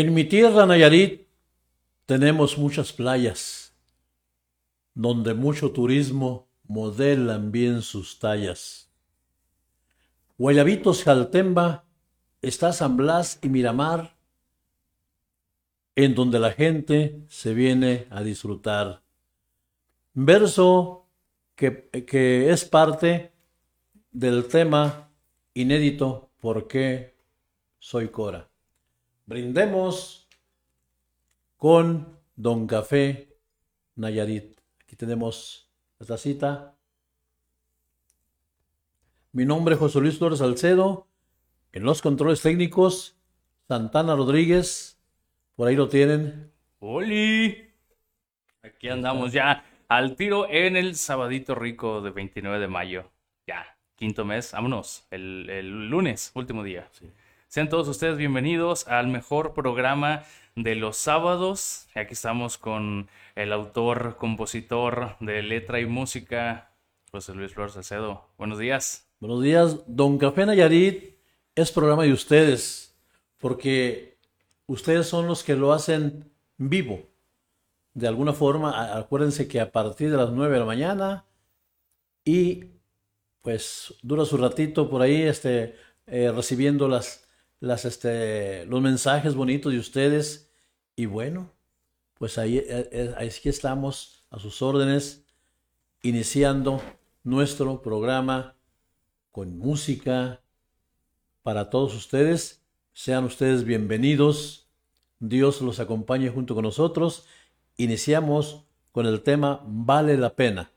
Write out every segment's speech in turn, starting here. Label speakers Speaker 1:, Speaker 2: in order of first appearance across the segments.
Speaker 1: En
Speaker 2: mi tierra, Nayarit, tenemos muchas playas, donde mucho turismo modelan bien sus tallas. Guayabitos, Jaltemba, está San Blas y Miramar, en donde la gente se viene a disfrutar. Verso que, que es parte del tema inédito ¿Por qué soy Cora? Brindemos con Don Café Nayarit. Aquí tenemos la tacita. Mi nombre es José Luis Flores Salcedo. En los controles técnicos, Santana Rodríguez. Por ahí lo tienen.
Speaker 3: ¡Holi! Aquí andamos ya al tiro en el sabadito rico de 29 de mayo. Ya, quinto mes. Vámonos. El, el lunes, último día. Sean todos ustedes bienvenidos al mejor programa de los sábados. Aquí estamos con el autor, compositor de letra y música, José Luis Flores Salcedo. Buenos días.
Speaker 2: Buenos días. Don Café Nayarit es programa de ustedes, porque ustedes son los que lo hacen vivo. De alguna forma, acuérdense que a partir de las 9 de la mañana y pues dura su ratito por ahí este, eh, recibiendo las, las, este, los mensajes bonitos de ustedes. Y bueno, pues ahí, eh, eh, estamos a sus órdenes, iniciando nuestro programa con música para todos ustedes. Sean ustedes bienvenidos. Dios los acompañe junto con nosotros. Iniciamos con el tema Vale la pena.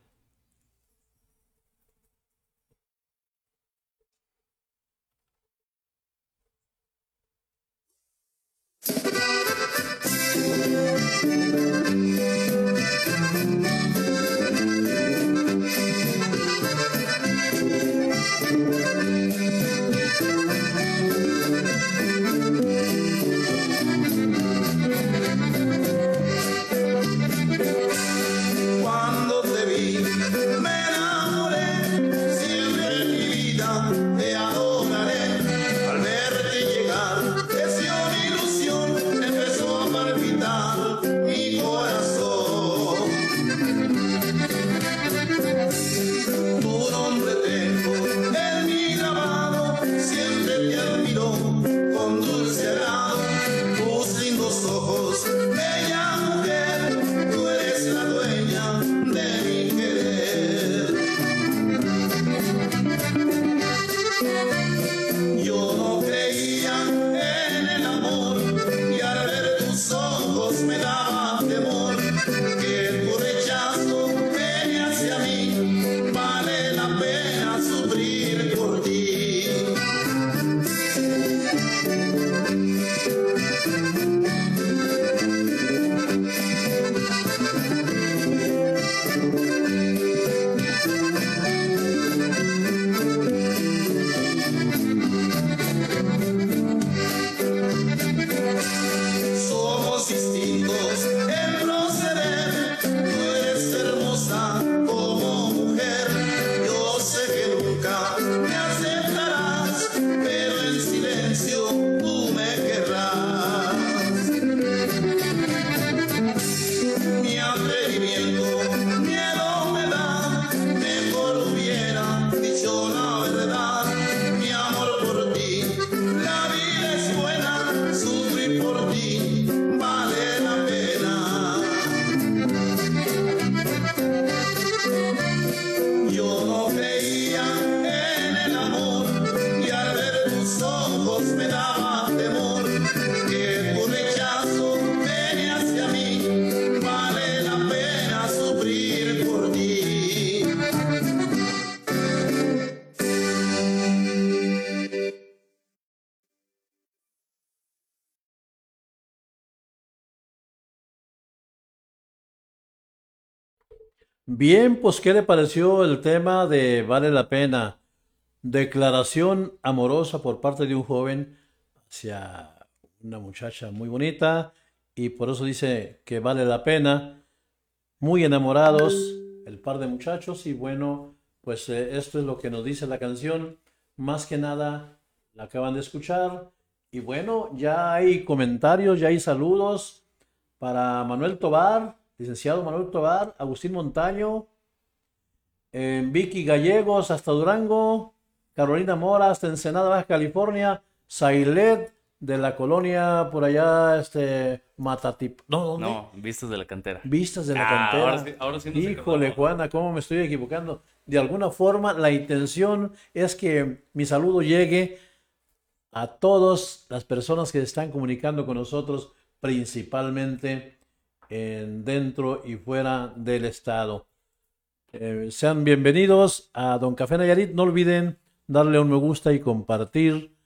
Speaker 2: Bien, pues, ¿qué le pareció el tema de Vale la pena? Declaración amorosa por parte de un joven hacia una muchacha muy bonita y por eso dice que vale la pena. Muy enamorados el par de muchachos y bueno, pues eh, esto es lo que nos dice la canción. Más que nada la acaban de escuchar y bueno, ya hay comentarios, ya hay saludos para Manuel Tobar, licenciado Manuel Tobar, Agustín Montaño, eh, Vicky Gallegos hasta Durango, Carolina Mora hasta Ensenada, Baja California, Sailet de la colonia por allá, este, Matatip. No, ¿dónde?
Speaker 3: No, vistas de la cantera.
Speaker 2: Vistas de la
Speaker 3: Ah,
Speaker 2: cantera.
Speaker 3: ahora sí- ahora sí
Speaker 2: Híjole. Juana, ¿cómo me estoy equivocando? De alguna forma, la intención es que mi saludo llegue a todas las personas que se están comunicando con nosotros, principalmente en dentro y fuera del estado. Eh, sean bienvenidos a Don Café Nayarit. No olviden darle un me gusta y compartir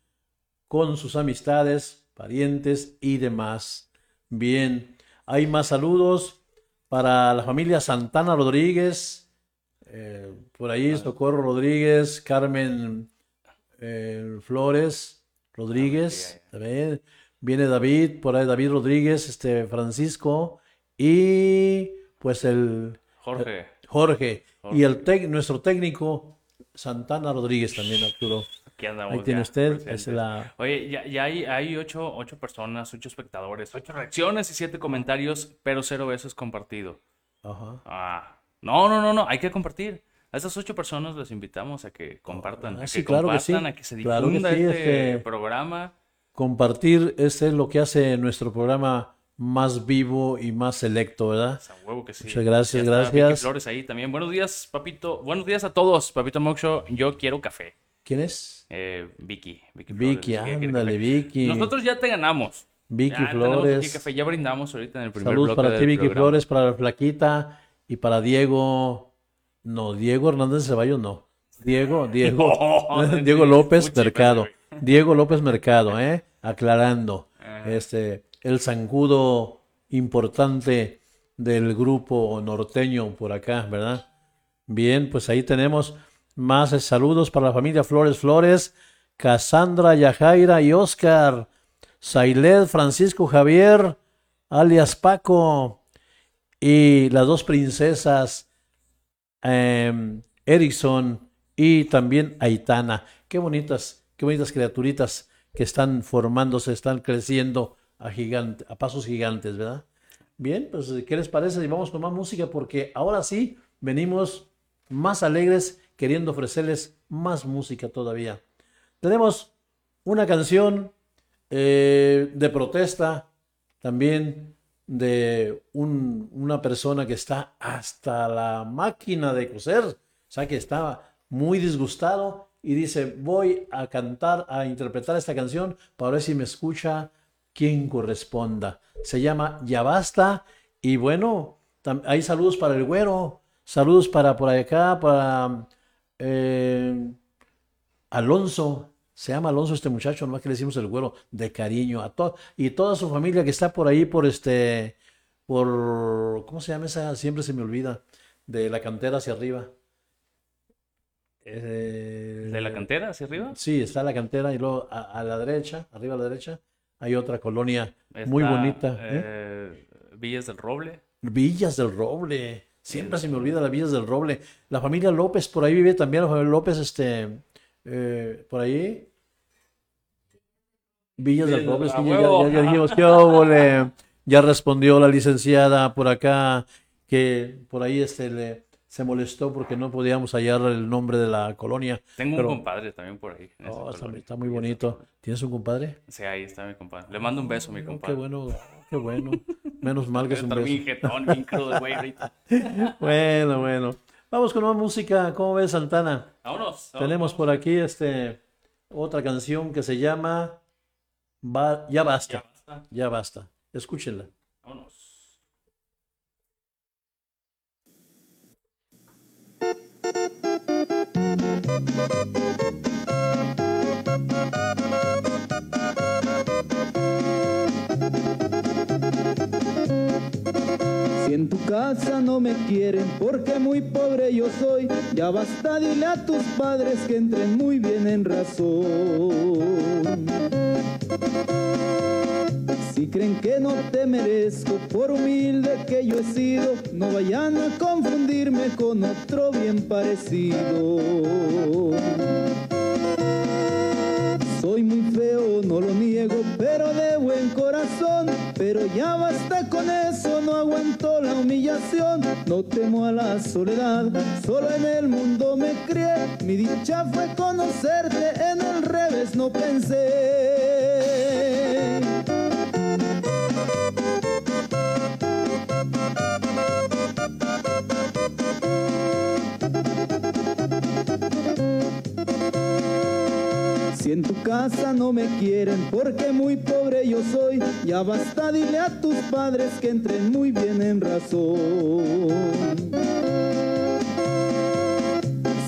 Speaker 2: con sus amistades, parientes y demás. Bien, hay más saludos para la familia Santana Rodríguez, eh, por ahí Socorro Rodríguez, Carmen eh, Flores Rodríguez, también viene David, por ahí David Rodríguez, este Francisco y pues el
Speaker 3: Jorge.
Speaker 2: Jorge y el tec- nuestro técnico Santana Rodríguez también, Arturo.
Speaker 3: Aquí andamos.
Speaker 2: Ahí tiene
Speaker 3: ya,
Speaker 2: usted, es la
Speaker 3: Oye, ya, ya hay, hay ocho, ocho personas, ocho espectadores, ocho reacciones y siete comentarios, pero cero veces compartido.
Speaker 2: ajá.
Speaker 3: Ah, no, no, no, no, hay que compartir. A esas ocho personas les invitamos a que compartan,
Speaker 2: Ah,
Speaker 3: a
Speaker 2: sí,
Speaker 3: que
Speaker 2: claro que sí.
Speaker 3: compartan, a que se
Speaker 2: Claro que
Speaker 3: difunda
Speaker 2: sí,
Speaker 3: este
Speaker 2: este-
Speaker 3: programa.
Speaker 2: compartir es lo que hace nuestro programa más vivo y más selecto, ¿verdad?
Speaker 3: A huevo que sí.
Speaker 2: Muchas gracias,
Speaker 3: está Vicky
Speaker 2: gracias.
Speaker 3: Flores ahí también. Buenos días, papito. Buenos días a todos, papito Moxo. Yo quiero café.
Speaker 2: ¿Quién es?
Speaker 3: Eh, Vicky. Vicky, Flores,
Speaker 2: Vicky, ándale. Vicky.
Speaker 3: Nosotros ya te ganamos.
Speaker 2: Vicky
Speaker 3: Ya tenemos aquí
Speaker 2: Flores.
Speaker 3: café. Ya brindamos ahorita en el primer
Speaker 2: Saludos para ti, Vicky
Speaker 3: programa.
Speaker 2: Flores, para la Flaquita y para Diego. No, Diego Hernández Ceballos no. Diego, Diego. Diego López Mercado. Diego López Mercado, ¿eh? Aclarando.
Speaker 3: Ajá.
Speaker 2: Este, el zancudo importante del grupo norteño por acá, ¿verdad? Bien, pues ahí tenemos más eh, saludos para la familia Flores Flores, Cassandra, Yajaira y Oscar, Sailed, Francisco Javier, alias Paco, y las dos princesas, em, Erickson y también Aitana. Qué bonitas, qué bonitas criaturitas que están formándose, están creciendo a, a pasos gigantes, ¿verdad? Bien, pues ¿qué les parece? Y vamos con más música porque ahora sí venimos más alegres queriendo ofrecerles más música todavía. Tenemos una canción eh, de protesta también de un- una persona que está hasta la máquina de coser, o sea que está muy disgustado y dice, voy a cantar, a interpretar esta canción para ver si me escucha quien corresponda. Se llama Ya Basta y bueno, hay saludos para el güero, saludos para por acá, para eh, Alonso, se llama Alonso este muchacho, nomás que le decimos el güero, de cariño a todo, y toda su familia que está por ahí, por este, por, ¿cómo se llama esa? Siempre se me olvida, de la cantera hacia arriba. Eh,
Speaker 3: ¿De la cantera hacia arriba?
Speaker 2: Sí, está la cantera y luego a, a la derecha, arriba a la derecha, hay otra colonia muy bonita. ¿eh?
Speaker 3: eh, Villas del Roble.
Speaker 2: Villas del Roble. Siempre se me olvida las Villas del Roble. La familia López, por ahí vive también la familia López, este, eh, por ahí. Villas del Roble,
Speaker 3: del-
Speaker 2: sí,
Speaker 3: ¡A
Speaker 2: ya,
Speaker 3: huevo!
Speaker 2: ya- ya dijimos, ¿qué? Ya respondió la licenciada por acá, que por ahí este, le, se molestó porque no podíamos hallar el nombre de la colonia.
Speaker 3: Tengo
Speaker 2: Pero-
Speaker 3: un compadre también por ahí.
Speaker 2: Oh, está, muy bonito. ¿Tienes un compadre?
Speaker 3: Sí, ahí está mi compadre. Le mando un beso a mi compadre.
Speaker 2: qué bueno, qué bueno. Menos mal que es un beso.
Speaker 3: bien jetón, bien crudo, güey, ahorita.
Speaker 2: Bueno, bueno. Vamos con más música. ¿Cómo ves, Santana?
Speaker 3: Vámonos.
Speaker 2: Tenemos por aquí este otra canción que se llama Ya
Speaker 3: Ya
Speaker 2: basta.
Speaker 3: basta.
Speaker 2: Ya basta. Escúchenla.
Speaker 4: Si en tu casa no me quieren porque muy pobre yo soy. Ya basta, dile a tus padres que entren muy bien en razón. Si creen que no te merezco por humilde que yo he sido, no vayan a confundirme con otro bien parecido. Soy muy feo, no lo niego, pero de buen corazón. Pero ya basta con eso, no aguanto la humillación. No temo a la soledad, solo en el mundo me crié. Mi dicha fue conocerte, en el revés no pensé. Si en tu casa no me quieren porque muy pobre yo soy, ya basta, dile a tus padres que entren muy bien en razón.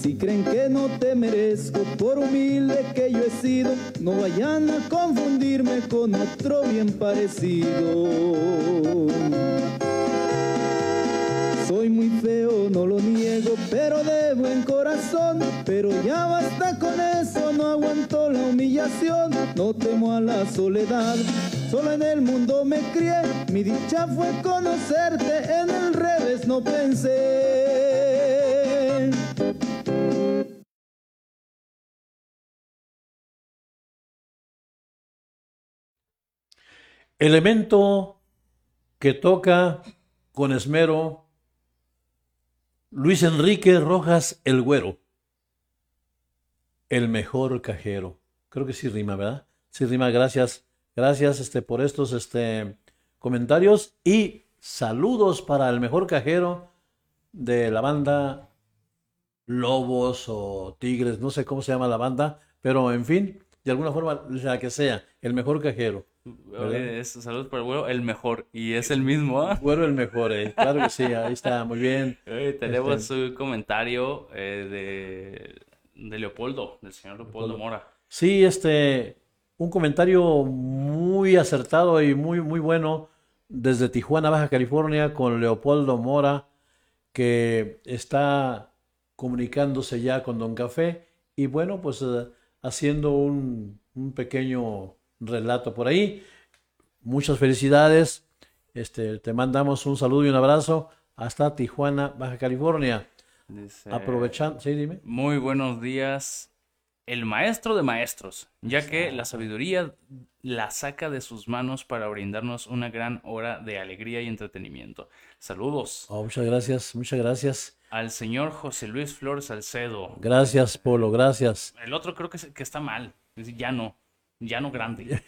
Speaker 4: Si creen que no te merezco por humilde que yo he sido, no vayan a confundirme con otro bien parecido. Soy muy feo, no lo niego, pero de buen corazón. Pero ya basta con eso, no aguanto la humillación. No temo a la soledad, solo en el mundo me crié. Mi dicha fue conocerte, en el revés no pensé.
Speaker 2: Elemento que toca con esmero Luis Enrique Rojas el Güero, el mejor cajero. Creo que sí rima, ¿verdad? Sí rima, gracias. Gracias este, por estos este, comentarios y saludos para el mejor cajero de la banda Lobos o Tigres, no sé cómo se llama la banda, pero en fin, de alguna forma, la que sea, el mejor cajero.
Speaker 3: Oye, es- saludos para el güero, el mejor. Y es el mismo, ¿ah?
Speaker 2: Güero el mejor, eh. claro que sí, ahí está, muy bien.
Speaker 3: Eh, tenemos
Speaker 2: Este-
Speaker 3: un comentario eh, de, de Leopoldo, del señor Leopoldo Mora.
Speaker 2: Sí, este, un comentario muy acertado y muy, muy bueno desde Tijuana, Baja California, con Leopoldo Mora, que está comunicándose ya con Don Café y bueno, pues eh, haciendo un, un pequeño relato por ahí. Muchas felicidades. Este, te mandamos un saludo y un abrazo hasta Tijuana, Baja California.
Speaker 3: Dice,
Speaker 2: Aprovechando, sí, dime.
Speaker 3: Muy buenos días, el maestro de maestros, ya que la sabiduría la saca de sus manos para brindarnos una gran hora de alegría y entretenimiento. Saludos
Speaker 2: Oh, muchas gracias, muchas gracias.
Speaker 3: al señor José Luis Flores Salcedo.
Speaker 2: Gracias, Polo, gracias.
Speaker 3: El otro creo que, que está mal, ya no, ya no grande.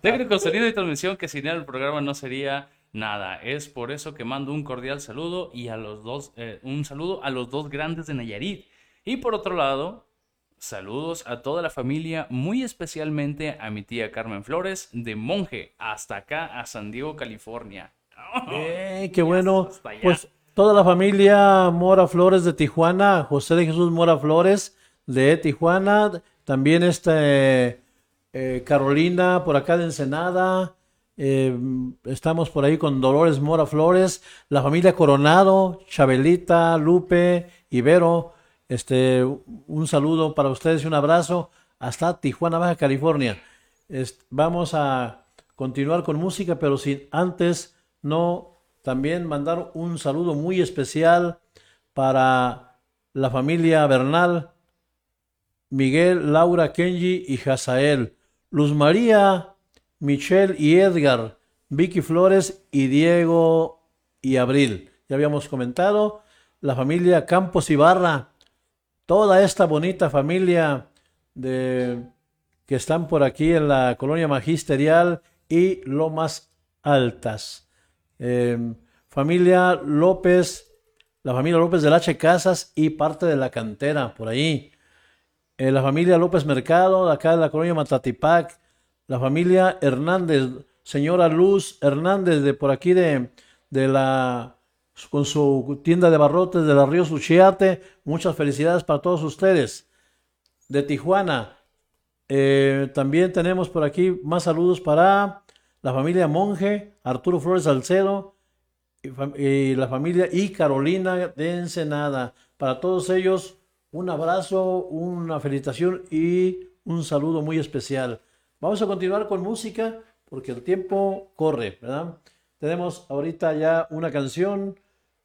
Speaker 3: Técnico sonido y transmisión que sin él el programa no sería nada. Es por eso que mando un cordial saludo y a los dos, eh, un saludo a los dos grandes de Nayarit. Y por otro lado, saludos a toda la familia, muy especialmente a mi tía Carmen Flores de Monje hasta acá a San Diego, California.
Speaker 2: Eh, qué bueno. Pues toda la familia Mora Flores de Tijuana, José de Jesús Mora Flores de Tijuana, también este eh, Carolina por acá de Ensenada, eh, estamos por ahí con Dolores Mora Flores, la familia Coronado, Chabelita, Lupe, Ibero, este, un saludo para ustedes y un abrazo hasta Tijuana, Baja California. Vamos a continuar con música, pero sin antes no también mandar un saludo muy especial para la familia Bernal, Miguel, Laura, Kenji y Hazael, Luz María, Michelle y Edgar, Vicky Flores y Diego y Abril. Ya habíamos comentado, la familia Campos Ibarra, toda esta bonita familia de que están por aquí en la colonia magisterial y Lomas Altas. Eh, familia López, la familia López del H. Casas y parte de la cantera por ahí. Eh, la familia López Mercado, acá de la colonia Matatipac. La familia Hernández, señora Luz Hernández, de por aquí de, de la con su tienda de barrotes de la Río Suchiate. Muchas felicidades para todos ustedes. De Tijuana, eh, también tenemos por aquí más saludos para la familia Monje, Arturo Flores Salcedo, y, y la familia y Carolina de Ensenada. Para todos ellos, un abrazo, una felicitación y un saludo muy especial. Vamos a continuar con música porque el tiempo corre, ¿verdad? Tenemos ahorita ya una canción,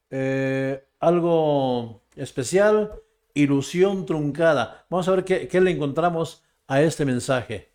Speaker 2: eh, algo especial, Ilusión Truncada. Vamos a ver qué, qué le encontramos a este mensaje.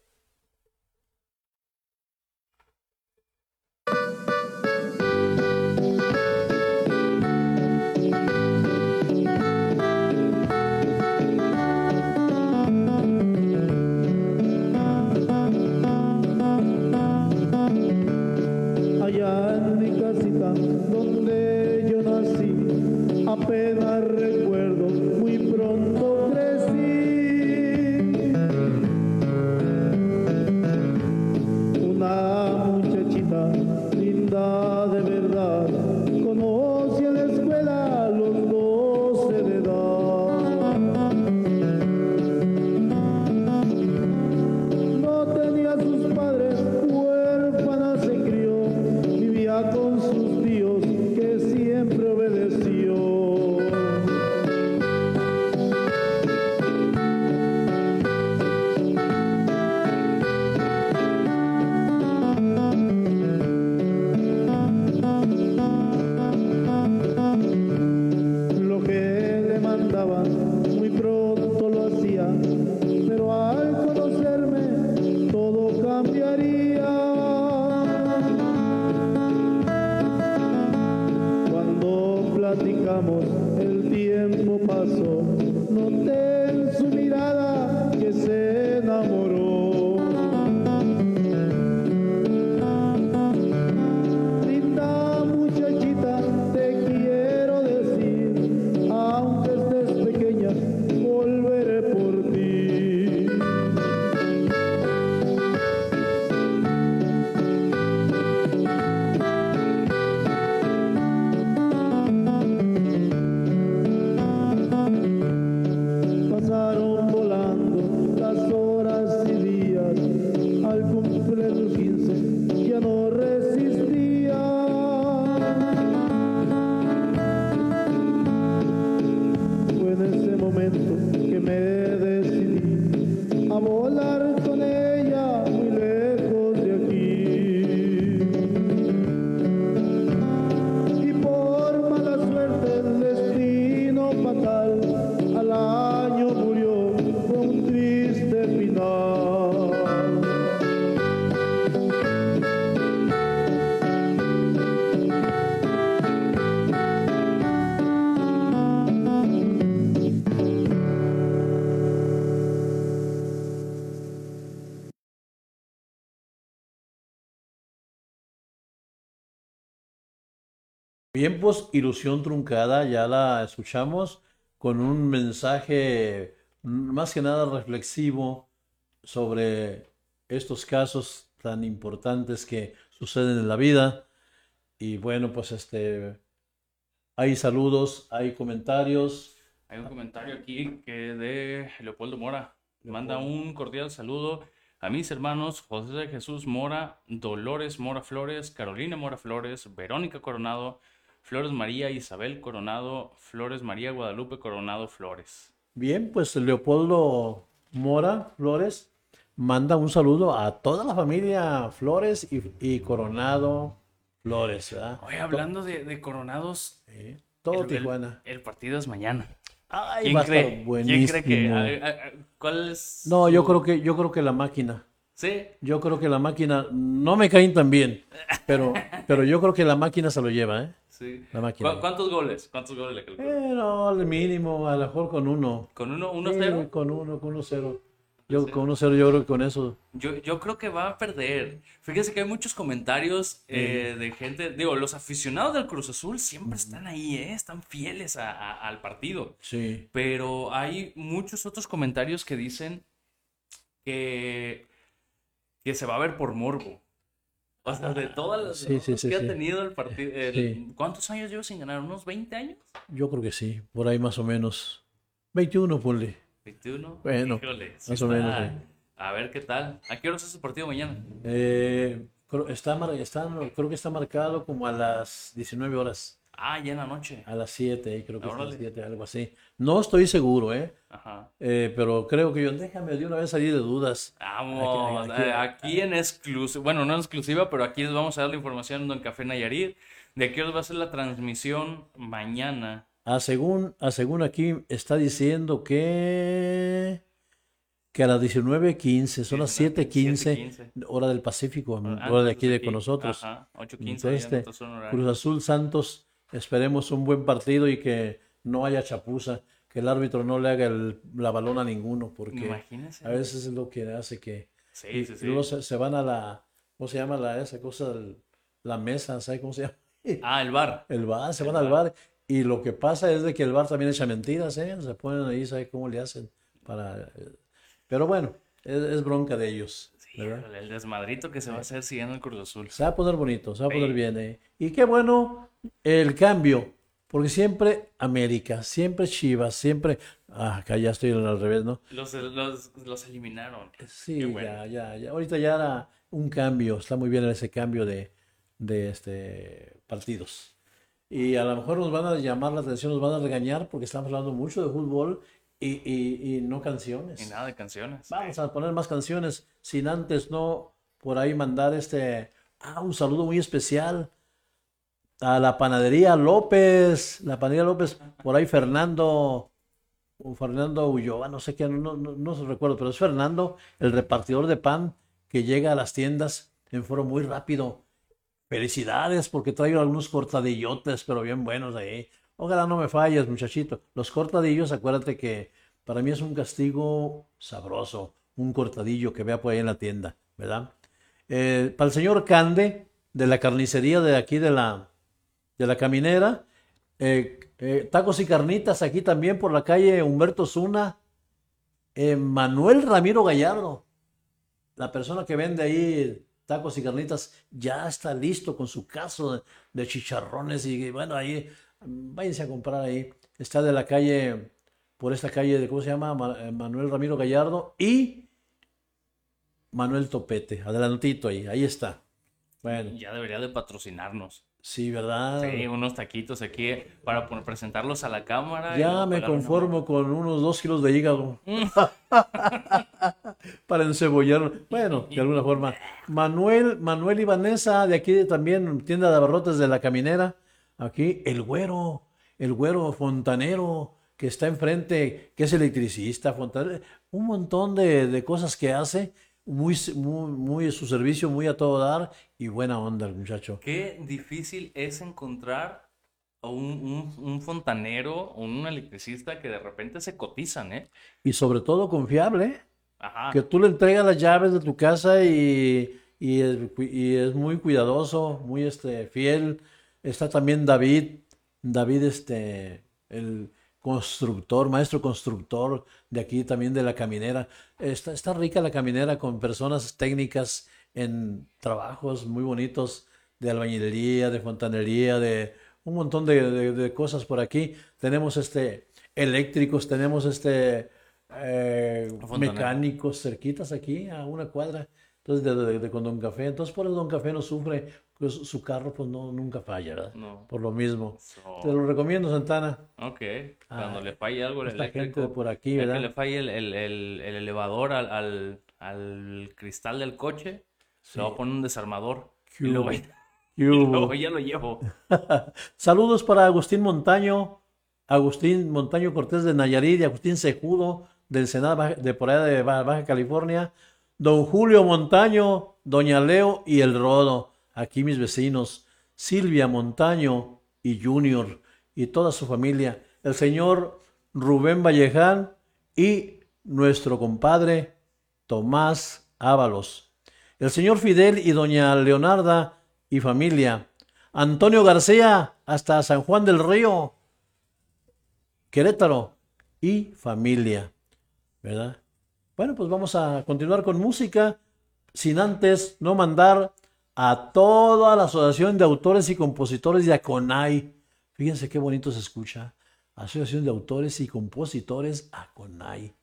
Speaker 2: Bien, pues Ilusión Truncada, ya la escuchamos con un mensaje mm, más que nada reflexivo sobre estos casos tan importantes que suceden en la vida. Y bueno, pues este, hay saludos, hay comentarios.
Speaker 3: Hay un comentario aquí que de Leopoldo Mora. Manda un cordial saludo a mis hermanos José de Jesús Mora, Dolores Mora Flores, Carolina Mora Flores, Verónica Coronado, Flores María Isabel Coronado, Flores María Guadalupe Coronado Flores.
Speaker 2: Bien, pues Leopoldo Mora Flores manda un saludo a toda la familia Flores y, y Coronado Flores, ¿verdad?
Speaker 3: Oye, hablando de, de coronados,
Speaker 2: todo
Speaker 3: el,
Speaker 2: Tijuana.
Speaker 3: el partido es mañana.
Speaker 2: Ay,
Speaker 3: ¿Quién
Speaker 2: va a estar
Speaker 3: cree? ¿Quién cree que? a- a- a- ¿Cuál es?
Speaker 2: No, yo creo que yo creo que la máquina.
Speaker 3: Sí.
Speaker 2: Yo creo que la máquina no me caen tan bien, pero pero yo creo que la máquina se lo lleva, ¿eh?
Speaker 3: sí.
Speaker 2: La máquina.
Speaker 3: ¿Cu- ¿Cuántos goles? ¿Cuántos goles le?
Speaker 2: Eh, no, al mínimo, a lo mejor con uno.
Speaker 3: ¿Con uno, uno
Speaker 2: Sí,
Speaker 3: cero?
Speaker 2: con uno, con uno cero. Yo con uno cero, yo creo que con eso.
Speaker 3: Yo, yo creo que va a perder. Fíjese que hay muchos comentarios eh, de gente, digo, los aficionados del Cruz Azul siempre están ahí, ¿eh? Están fieles a- a- al partido.
Speaker 2: Sí.
Speaker 3: Pero hay muchos otros comentarios que dicen que, que se va a ver por morbo. O sea, de todas las
Speaker 2: Sí, sí, sí,
Speaker 3: que ha tenido el partido. ¿Cuántos años lleva sin ganar? ¿Unos 20 años?
Speaker 2: Yo creo que sí, por ahí más o menos. 21, ponle.
Speaker 3: 21.
Speaker 2: Bueno,
Speaker 3: Híjole,
Speaker 2: más o menos.
Speaker 3: A ver qué tal. ¿A qué hora es ese partido mañana?
Speaker 2: Eh, Creo, está, mar- está- creo que está marcado como a las 19 horas,
Speaker 3: Ah, ya en la noche.
Speaker 2: a las 7, creo que es a las
Speaker 3: Órale.
Speaker 2: 7, algo así. No estoy seguro, ¿eh?
Speaker 3: Ajá.
Speaker 2: Eh, pero creo que yo, déjame de una vez salir de dudas.
Speaker 3: Vamos,
Speaker 2: Aquí- aquí-
Speaker 3: eh, aquí en exclusiva, bueno, no en exclusiva, pero aquí les vamos a dar la información en Don Café Nayarit de qué va a ser la transmisión mañana.
Speaker 2: Ah, según, ah, según aquí está diciendo que, que a las 19.15, son las 7.15,
Speaker 3: 7:15.
Speaker 2: hora del Pacífico,
Speaker 3: Ah,
Speaker 2: hora de aquí de con nosotros.
Speaker 3: Ajá, 8.15.
Speaker 2: Entonces,
Speaker 3: ya
Speaker 2: este. Cruz Azul Santos, esperemos un buen partido y que no haya chapuza, que el árbitro no le haga el- la balona a ninguno, porque
Speaker 3: Imagínense.
Speaker 2: a veces es lo que hace que
Speaker 3: Sí,
Speaker 2: y
Speaker 3: sí, sí.
Speaker 2: luego se, se van a la, ¿cómo se llama la, esa cosa? la mesa, ¿sabes cómo se llama?
Speaker 3: Ah, el bar.
Speaker 2: El bar, se
Speaker 3: El
Speaker 2: van al
Speaker 3: bar.
Speaker 2: Y lo que pasa es de que el bar también echa mentiras, ¿eh? Se ponen ahí, ¿sabes cómo le hacen? Para... eh, Pero bueno, es, es bronca de ellos,
Speaker 3: Sí, el desmadrito que se va a hacer siguiendo el Cruz Azul.
Speaker 2: Se va a poner bonito, se va a poner bien, ¿eh? Y qué bueno el cambio, porque siempre América, siempre Chivas, siempre... Ah, acá ya estoy al revés, ¿no?
Speaker 3: Los, los, los eliminaron.
Speaker 2: Sí,
Speaker 3: Qué bueno.
Speaker 2: ya, ya, ya. Ahorita ya era un cambio, está muy bien ese cambio de, de este, partidos. Y a lo mejor nos van a llamar la atención, nos van a regañar porque estamos hablando mucho de fútbol y, y- y no canciones.
Speaker 3: Y nada de canciones.
Speaker 2: Vamos a poner más canciones sin antes no por ahí mandar este, ah, un saludo muy especial a la panadería López, la panadería López, por ahí Fernando, o Fernando Ulloa, no sé qué, no, no, no se recuerdo, pero es Fernando, el repartidor de pan que llega a las tiendas en foro muy rápido. Felicidades porque traigo algunos cortadillotes, pero bien buenos ahí. Ojalá no me falles, muchachito. Los cortadillos, acuérdate que para mí es un castigo sabroso, un cortadillo que vea por ahí en la tienda, ¿verdad? Eh, para el señor Cande, de la carnicería de aquí de la, de la caminera, eh, eh, tacos y carnitas aquí también por la calle Humberto Zuna, eh, Manuel Ramiro Gallardo, la persona que vende ahí tacos y carnitas, ya está listo con su caso de, chicharrones y bueno, ahí mm, váyanse a comprar ahí. Está de la calle, por esta calle de, ¿cómo se llama? Ma- Manuel Ramiro Gallardo y Manuel Topete, adelantito ahí, ahí está. Bueno,
Speaker 3: Ya debería de patrocinarnos.
Speaker 2: Sí, ¿verdad?
Speaker 3: Sí, unos taquitos aquí para presentarlos a la cámara.
Speaker 2: Ya me
Speaker 3: una
Speaker 2: conformo con unos dos kilos de hígado para encebollar. Bueno, de alguna forma. Manuel, Manuel y Vanessa, de aquí también, tienda de abarrotes de la caminera. Aquí, el güero, el güero fontanero que está enfrente, que es electricista, fontanero, un montón de, de cosas que hace, muy, muy, muy su servicio, muy a todo dar y buena onda el muchacho.
Speaker 3: Qué difícil es encontrar a un, un- un fontanero o un electricista que de repente se cotizan, ¿eh?
Speaker 2: Y sobre todo confiable, ¿eh?
Speaker 3: Ajá.
Speaker 2: que tú le entregas las llaves de tu casa y, y es, cu- y es muy cuidadoso, muy este, fiel. Está también David, David, este, el constructor, maestro constructor de aquí también de la caminera. Está, está rica la caminera con personas técnicas en trabajos muy bonitos de albañilería, de fontanería, de un montón de, de- de cosas por aquí. Tenemos este eléctricos, tenemos este eh, mecánicos cerquitas aquí a una cuadra. Entonces, de, de- de con Don Café. Entonces, por eso Don Café no sufre, pues su carro pues no, nunca falla, ¿verdad?
Speaker 3: No.
Speaker 2: Por lo mismo.
Speaker 3: So,
Speaker 2: Te lo recomiendo, Santana.
Speaker 3: ok. Cuando
Speaker 2: Ah,
Speaker 3: le falle algo el
Speaker 2: esta gente
Speaker 3: eléctrico.
Speaker 2: de por aquí,
Speaker 3: ya que
Speaker 2: ¿verdad?
Speaker 3: le falle el, el- el- el elevador al, al- al cristal del coche,
Speaker 2: Sí.
Speaker 3: le va a poner un desarmador.
Speaker 2: ¿Qué
Speaker 3: Y luego,
Speaker 2: hubo?
Speaker 3: y
Speaker 2: ¿Qué
Speaker 3: luego ya lo llevo.
Speaker 2: Saludos para Agustín Montaño, Agustín Montaño Cortés de Nayarit y Agustín Sejudo del Senado de por allá de Baja California, Don Julio Montaño, Doña Leo y el Rodo, aquí mis vecinos, Silvia Montaño y Junior y toda su familia, el señor Rubén Valleján y nuestro compadre Tomás Ábalos, el señor Fidel y doña Leonarda y familia, Antonio García hasta San Juan del Río, Querétaro y familia, ¿verdad? Bueno, pues vamos a continuar con música, sin antes no mandar a toda la Asociación de Autores y Compositores de Aconay. Fíjense qué bonito se escucha. Asociación de Autores y Compositores Aconay.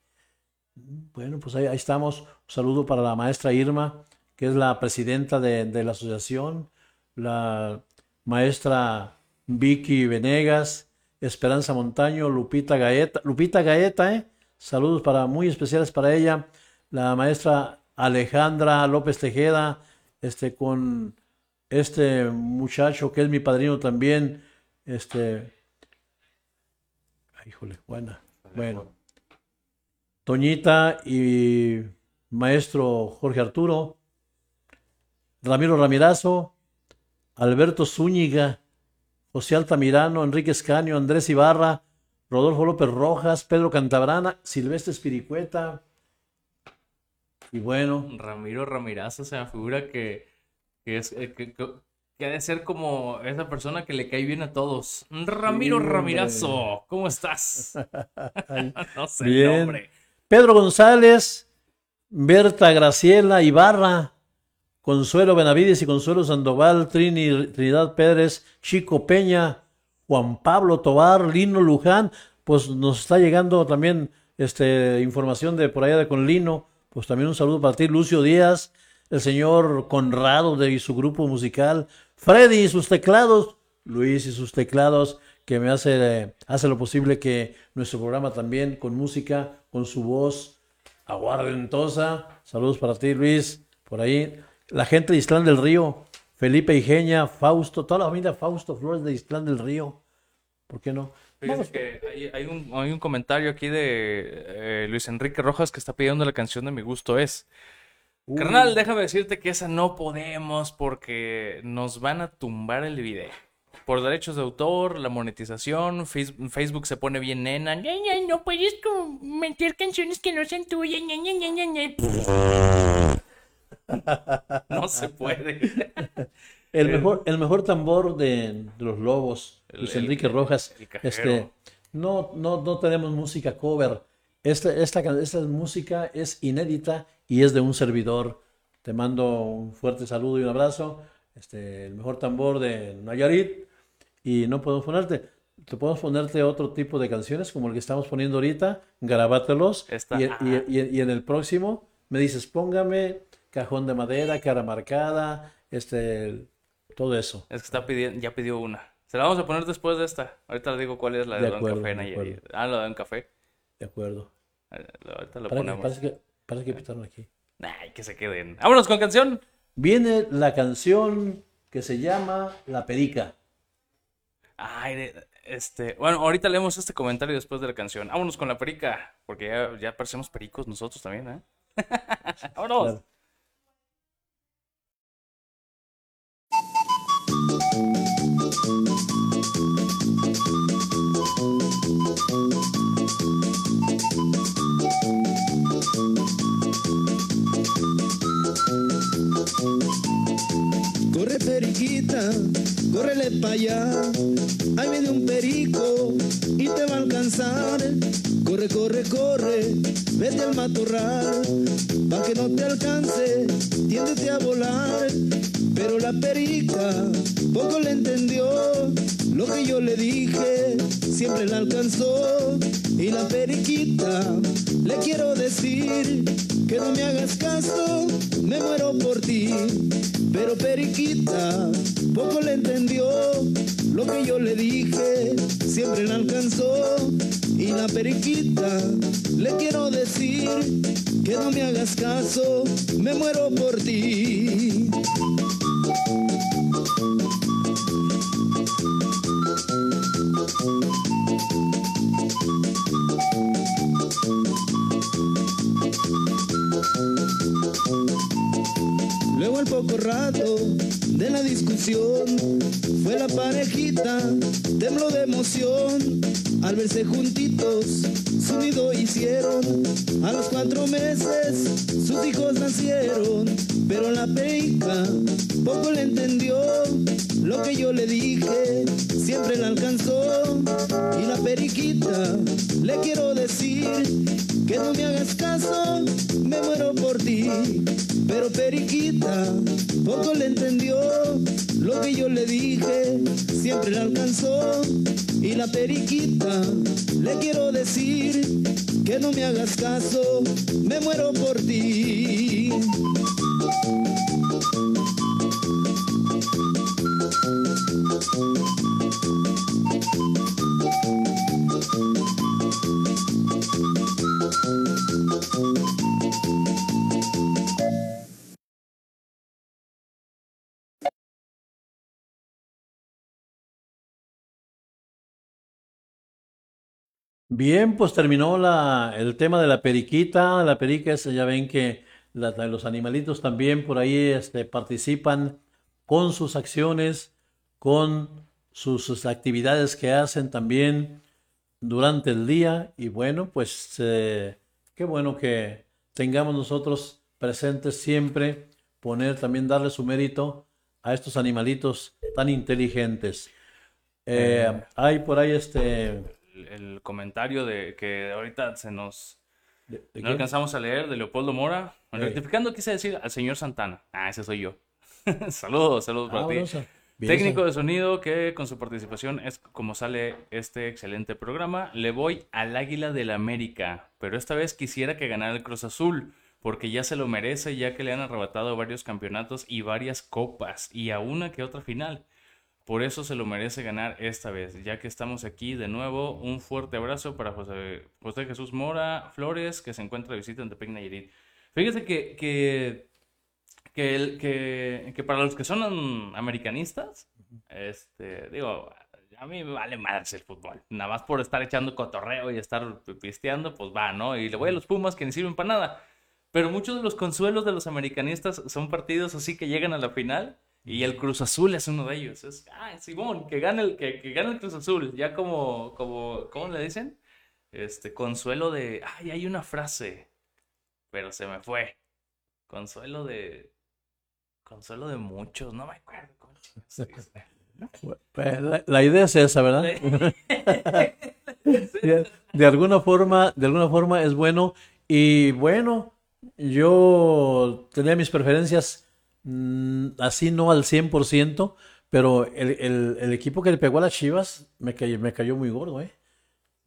Speaker 2: Bueno, pues ahí, estamos. Un saludo para la maestra Irma, que es la presidenta de, de la asociación, la maestra Vicky Venegas, Esperanza Montaño, Lupita Gaeta, Lupita Gaeta, ¿eh? Saludos para muy especiales para ella, la maestra Alejandra López Tejeda, este con este muchacho que es mi padrino también, este, ay, híjole, buena, bueno, Toñita y maestro Jorge Arturo, Ramiro Ramirazo, Alberto Zúñiga, José Altamirano, Enrique Escaño, Andrés Ibarra, Rodolfo López Rojas, Pedro Cantabrana, Silvestre Espiricueta. Y bueno,
Speaker 3: Ramiro Ramirazo se me figura que, que es eh, que, que- que ha de ser como esa persona que le cae bien a todos. Ramiro. Ramirazo, ¿cómo estás? no sé,
Speaker 2: Bien.
Speaker 3: el nombre.
Speaker 2: Pedro González, Berta Graciela Ibarra, Consuelo Benavides y Consuelo Sandoval, Trini, Trinidad Pérez, Chico Peña, Juan Pablo Tobar, Lino Luján, pues nos está llegando también este, información de por allá de con Lino, pues también un saludo para ti, Lucio Díaz, el señor Conrado de su grupo musical, Freddy y sus teclados, Luis y sus teclados, que me hace, hace lo posible que nuestro programa también con música, con su voz aguardentosa. Saludos para ti, Luis, por ahí. La gente de Islán del Río, Felipe Igeña, Fausto, toda la familia Fausto Flores de Islán del Río. ¿Por qué no?
Speaker 3: Que hay, hay un, hay un comentario aquí de eh, Luis Enrique Rojas que está pidiendo la canción de Mi Gusto Es. Carnal, déjame decirte que esa no podemos porque nos van a tumbar el video. Por derechos de autor, la monetización, Face- Facebook se pone bien nena.
Speaker 5: No puedes meter canciones que no sean tuyas.
Speaker 3: No se puede.
Speaker 2: El mejor, el mejor tambor de, de los Lobos,
Speaker 3: El-
Speaker 2: Luis
Speaker 3: el-
Speaker 2: Enrique Rojas.
Speaker 3: el cajero.
Speaker 2: Este, no, no, no tenemos música cover. Esta, esta, esta música es inédita y es de un servidor. Te mando un fuerte saludo y un abrazo. Este, el mejor tambor de Nayarit. Y no podemos ponerte. Te podemos ponerte otro tipo de canciones como el que estamos poniendo ahorita. Grabátelos.
Speaker 3: Esta-
Speaker 2: y, y- y- y en el próximo me dices, póngame cajón de madera, cara marcada, este, todo eso.
Speaker 3: Es que está pidiendo, ya pidió una. Se la vamos a poner después de esta. Ahorita le digo cuál es la de,
Speaker 2: De
Speaker 3: Don
Speaker 2: acuerdo,
Speaker 3: Café
Speaker 2: de.
Speaker 3: Ah, la de Don Café.
Speaker 2: De acuerdo.
Speaker 3: Ahorita lo
Speaker 2: que,
Speaker 3: ponemos.
Speaker 2: parece que, parece que pitaron aquí.
Speaker 3: Ay, que se queden. Vámonos con canción.
Speaker 2: Viene la canción que se llama La Perica.
Speaker 3: Ay, este, bueno, ahorita leemos este comentario después de la canción. Vámonos con la perica, porque ya, ya parecemos pericos nosotros también, ¿eh? Vámonos.
Speaker 2: Claro.
Speaker 4: Corre periquita, córrele pa' allá. Ahí viene un perico y te va a alcanzar. Corre, corre, corre, vete al matorral. Pa' que no te alcance, tiéndete a volar. Pero la perica poco le entendió lo que yo le dije. Siempre la alcanzó. Y la periquita, le quiero decir que no me hagas caso, me muero por ti. Pero Periquita poco le entendió lo que yo le dije, siempre la alcanzó. Y la Periquita le quiero decir que no me hagas caso, me muero por ti. Thank you. Luego al poco rato de la discusión fue la parejita, tembló de emoción al verse juntitos, su nido hicieron. A los cuatro meses sus hijos nacieron, pero la peica poco le entendió lo que yo le dije, siempre la alcanzó. Y la periquita le quiero decir que no me hagas caso, me muero por ti. Pero Periquita poco le entendió lo que yo le dije, siempre la alcanzó. Y la Periquita le quiero decir
Speaker 1: que no me hagas caso, me muero por ti.
Speaker 2: Bien, pues terminó la, el tema de la periquita. La perica, es- ya ven que la- los animalitos también por ahí este, participan con sus acciones, con sus, sus actividades que hacen también durante el día. Y bueno, pues eh, qué bueno que tengamos nosotros presentes siempre, poner también, darle su mérito a estos animalitos tan inteligentes. Eh, hay por ahí este...
Speaker 3: El, el comentario de que ahorita se nos...
Speaker 2: ¿de- de
Speaker 3: No alcanzamos a leer de Leopoldo Mora.
Speaker 2: Ey.
Speaker 3: Rectificando, quise decir al señor Santana. Ah, ese soy yo. saludos, saludos
Speaker 2: Ah,
Speaker 3: para
Speaker 2: bueno,
Speaker 3: ti. Técnico de sonido que con su participación es como sale este excelente programa. Le voy al Águila del América, pero esta vez quisiera que ganara el Cruz Azul, porque ya se lo merece, ya que le han arrebatado varios campeonatos y varias copas, y a una que otra final. Por eso se lo merece ganar esta vez, ya que estamos aquí de nuevo. Un fuerte abrazo para José, José Jesús Mora Flores, que se encuentra de visita en Tepic Nayarit. Fíjese que, que, que, el- que, que para los que son americanistas, este, digo, a mí me vale más el fútbol. Nada más por estar echando cotorreo y estar pisteando, pues va, ¿no? Y le voy a los Pumas que ni sirven para nada. Pero muchos de los consuelos de los americanistas son partidos así que llegan a la final y el Cruz Azul es uno de ellos. Es, ah, Simón, que gane el, que, que gane el Cruz Azul. Ya como, como, ¿cómo le dicen? Este, consuelo de, ay, hay una frase, pero se me fue. Consuelo de, consuelo de muchos, no me acuerdo. cómo se dice.
Speaker 2: Pues, la, la idea es esa, ¿verdad? De, de alguna forma, de alguna forma es bueno. Y bueno, yo tenía mis preferencias mm, así no al 100%, pero el, el- el equipo que le pegó a las Chivas me cayó, me cayó muy gordo, ¿eh?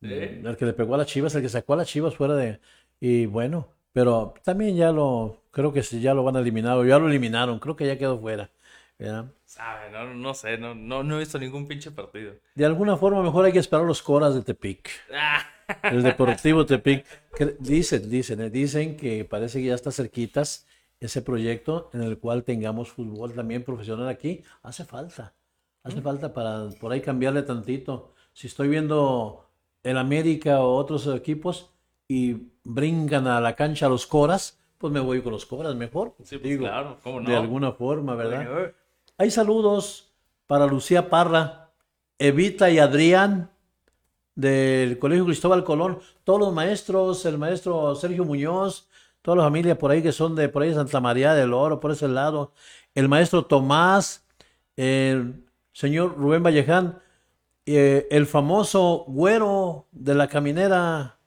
Speaker 2: El que le pegó a las Chivas, el que sacó a las Chivas fuera de... Y bueno, pero también ya lo, creo que sí, ya lo van a eliminar, o ya lo eliminaron, creo que ya quedó fuera. ¿verdad?
Speaker 3: Sabe, no, no sé, no, no, no he visto ningún pinche partido.
Speaker 2: De alguna forma mejor hay que esperar los coras de Tepic.
Speaker 3: Ah,
Speaker 2: El Deportivo Tepic. que dicen, dicen, eh, dicen que parece que ya está cerquitas ese proyecto en el cual tengamos fútbol también profesional aquí. Hace falta. Hace falta para por ahí cambiarle tantito. Si estoy viendo el América o otros equipos y brincan a la cancha los coras, pues me voy con los coras mejor.
Speaker 3: sí, pues
Speaker 2: digo,
Speaker 3: claro, cómo no.
Speaker 2: de alguna forma, ¿verdad? Hay saludos para Lucía Parra, Evita y Adrián del Colegio Cristóbal Colón, todos los maestros, el maestro Sergio Muñoz, toda la familia por ahí que son de por ahí Santa María del Oro, por ese lado, el maestro Tomás, el señor Rubén Valleján, eh, el famoso güero de la caminera,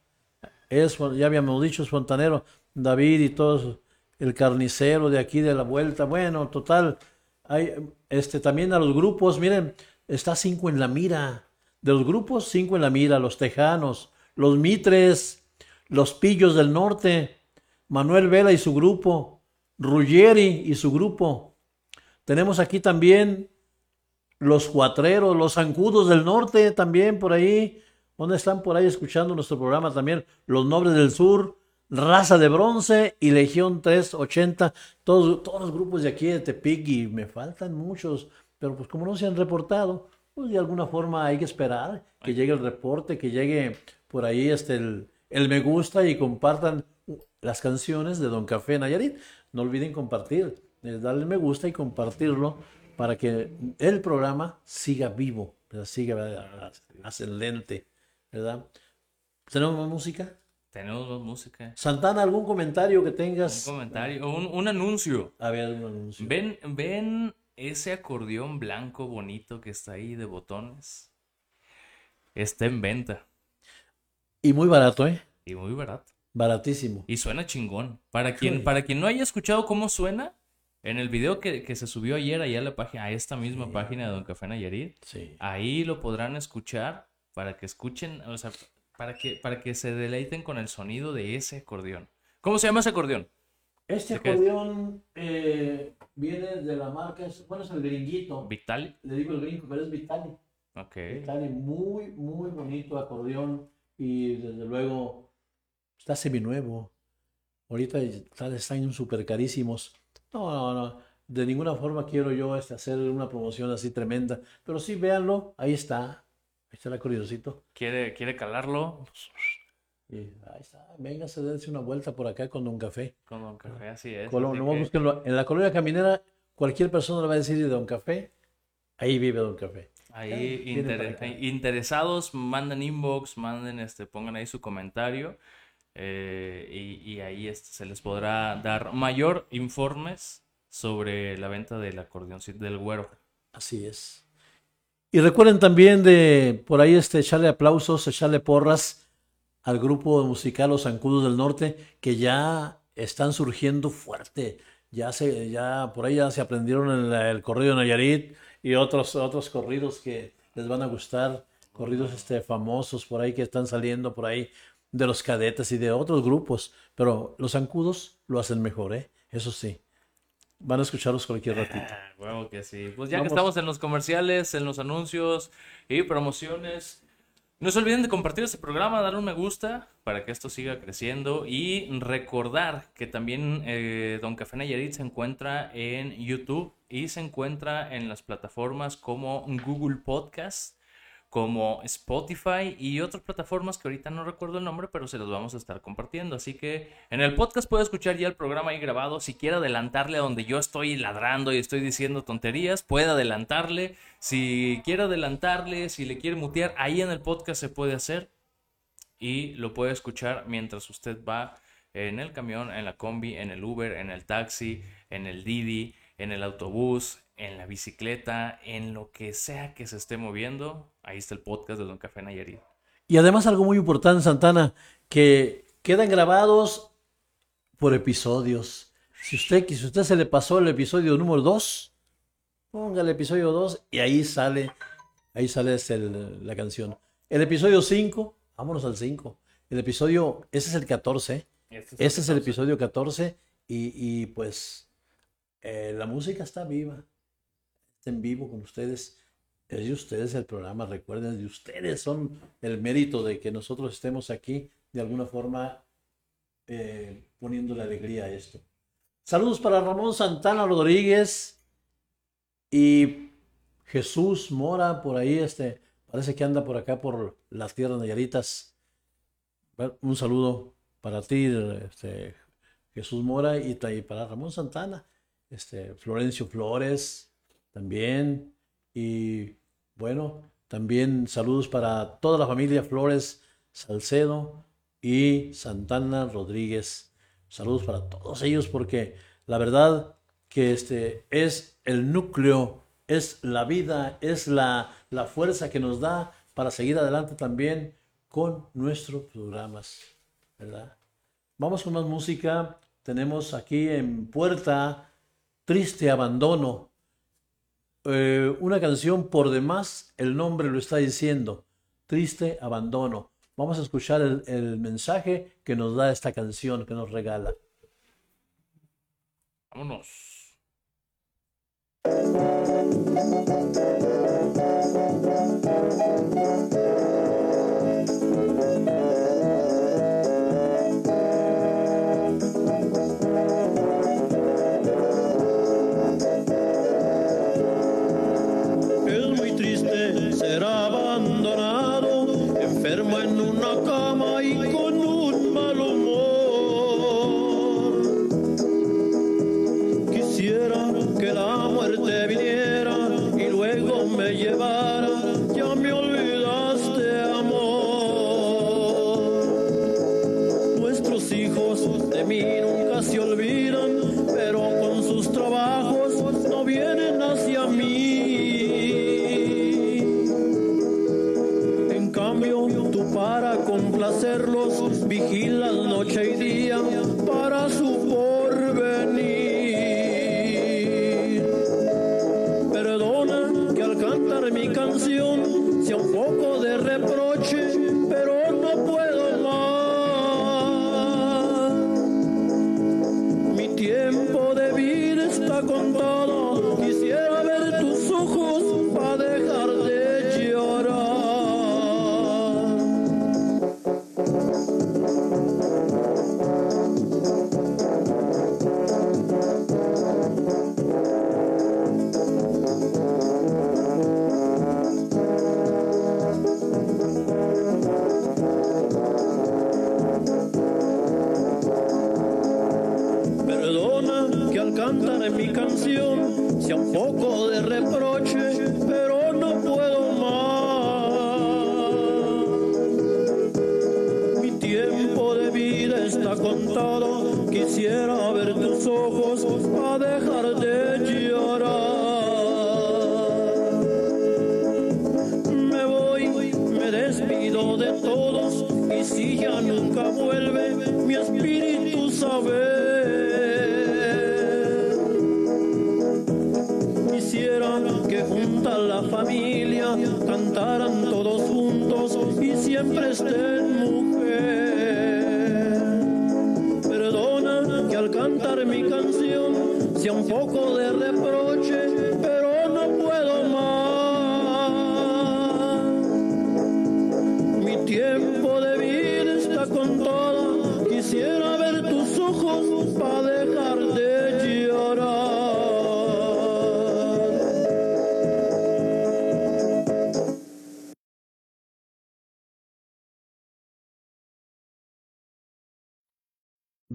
Speaker 2: es, ya habíamos dicho, es fontanero, David y todos, el carnicero de aquí de la vuelta, bueno, total, hay este también a los grupos, miren, está cinco en la mira. De los grupos, cinco en la mira, los tejanos, los mitres, los pillos del norte, Manuel Vela y su grupo, Ruggeri y su grupo. Tenemos aquí también los cuatreros, los zancudos del norte también por ahí. ¿Dónde están por ahí escuchando nuestro programa también? Los nobles del sur, Raza de Bronce y Legión 380. Todos, todos los grupos de aquí de Tepic y me faltan muchos. Pero pues como no se han reportado, pues de alguna forma hay que esperar que llegue el reporte, que llegue por ahí este el, el me gusta y compartan las canciones de Don Café Nayarit. No olviden compartir, eh, darle me gusta y compartirlo para que el programa siga vivo, ¿verdad? siga ascendente, ¿verdad? ¿Tenemos más música?
Speaker 3: Tenemos más música.
Speaker 2: Santana, ¿algún comentario que
Speaker 3: Un
Speaker 2: tengas?
Speaker 3: comentario, un, un anuncio.
Speaker 2: A ver, un anuncio.
Speaker 3: ¿Ven, ven ese acordeón blanco bonito que está ahí de botones? Está en venta
Speaker 2: Y muy barato, ¿eh?
Speaker 3: y muy barato.
Speaker 2: Baratísimo.
Speaker 3: Y suena chingón. Para quien,
Speaker 2: Sí.
Speaker 3: para quien no haya escuchado cómo suena, en el video que, que se subió ayer allá a la página, a esta misma página de Don Café Nayarit,
Speaker 2: Sí.
Speaker 3: ahí lo podrán escuchar para que escuchen, o sea, para que, para que se deleiten con el sonido de ese acordeón. ¿Cómo se llama ese acordeón?
Speaker 2: Este acordeón eh, viene de la marca, es- bueno, es el gringuito.
Speaker 3: Vitali.
Speaker 2: Le digo el gringo, pero es Vitali.
Speaker 3: Ok.
Speaker 2: Vitali, muy, muy bonito acordeón y desde luego está seminuevo. Ahorita están, están súper carísimos. No, no, no. De ninguna forma quiero yo este, hacer una promoción así tremenda. Pero sí, véanlo. Ahí está. Ahí está el acordeoncito.
Speaker 3: ¿Quiere, quiere calarlo?
Speaker 2: Y ahí está. Véngase, dense una vuelta por acá con Don Café.
Speaker 3: Con Don Café, así es.
Speaker 2: Colo-
Speaker 3: así que-.
Speaker 2: En la colonia caminera, cualquier persona le va a decir de Don Café. Ahí vive Don Café.
Speaker 3: Ahí
Speaker 2: para
Speaker 3: inter- interesados, manden inbox, manden este, pongan ahí su comentario eh, y, ahí este, se les podrá dar mayor informes sobre la venta del acordeoncito del güero.
Speaker 2: Así es. Y recuerden también de por ahí este echarle aplausos, echarle porras al grupo musical Los Zancudos del Norte, que ya están surgiendo fuerte. Ya se, ya por ahí ya se aprendieron el, el corrido de Nayarit y otros, otros corridos que les van a gustar, corridos este, famosos por ahí que están saliendo por ahí de los cadetes y de otros grupos. Pero los zancudos lo hacen mejor, ¿eh? Eso sí. Van a escucharlos cualquier ratito.
Speaker 3: Ah, huevo que sí. Pues ya
Speaker 2: Vamos.
Speaker 3: que estamos en los comerciales, en los anuncios y promociones, no se olviden de compartir este programa, darle un me gusta para que esto siga creciendo y recordar que también eh, Don Café Nayarit se encuentra en YouTube y se encuentra en las plataformas como Google Podcast, como Spotify y otras plataformas que ahorita no recuerdo el nombre, pero se los vamos a estar compartiendo. Así que en el podcast puede escuchar ya el programa ahí grabado. Si quiere adelantarle a donde yo estoy ladrando y estoy diciendo tonterías, puede adelantarle. Si quiere adelantarle, si le quiere mutear, ahí en el podcast se puede hacer y lo puede escuchar mientras usted va en el camión, en la combi, en el Uber, en el taxi, en el Didi, en el autobús, en la bicicleta, en lo que sea que se esté moviendo. Ahí está el podcast de Don Café Nayarit.
Speaker 2: Y además algo muy importante, Santana, que quedan grabados por episodios. Si usted, si usted se le pasó el episodio número 2, ponga el episodio 2 y ahí sale, ahí sale este, el- la canción. El episodio 5, vámonos al 5. El episodio, ese es el 14. Este es el episodio 14 y, y, pues eh, la música está viva, está en vivo con ustedes. Es de ustedes el programa, recuerden, de ustedes son el mérito de que nosotros estemos aquí de alguna forma eh, poniendo la alegría a esto. Saludos para Ramón Santana Rodríguez y Jesús Mora por ahí, este, parece que anda por acá por las tierras nayaritas. Un saludo para ti, este, Jesús Mora, y para Ramón Santana, este, Florencio Flores también, y bueno, también saludos para toda la familia Flores Salcedo y Santana Rodríguez. Saludos para todos ellos porque la verdad que este es el núcleo, es la vida, es la, la fuerza que nos da para seguir adelante también con nuestros programas, ¿verdad? Vamos con más música. Tenemos aquí en puerta Triste Abandono. Eh, una canción por demás, el nombre lo está diciendo. Triste Abandono. Vamos a escuchar el, el mensaje que nos da esta canción, que nos regala.
Speaker 3: Vámonos.
Speaker 4: con
Speaker 6: todo.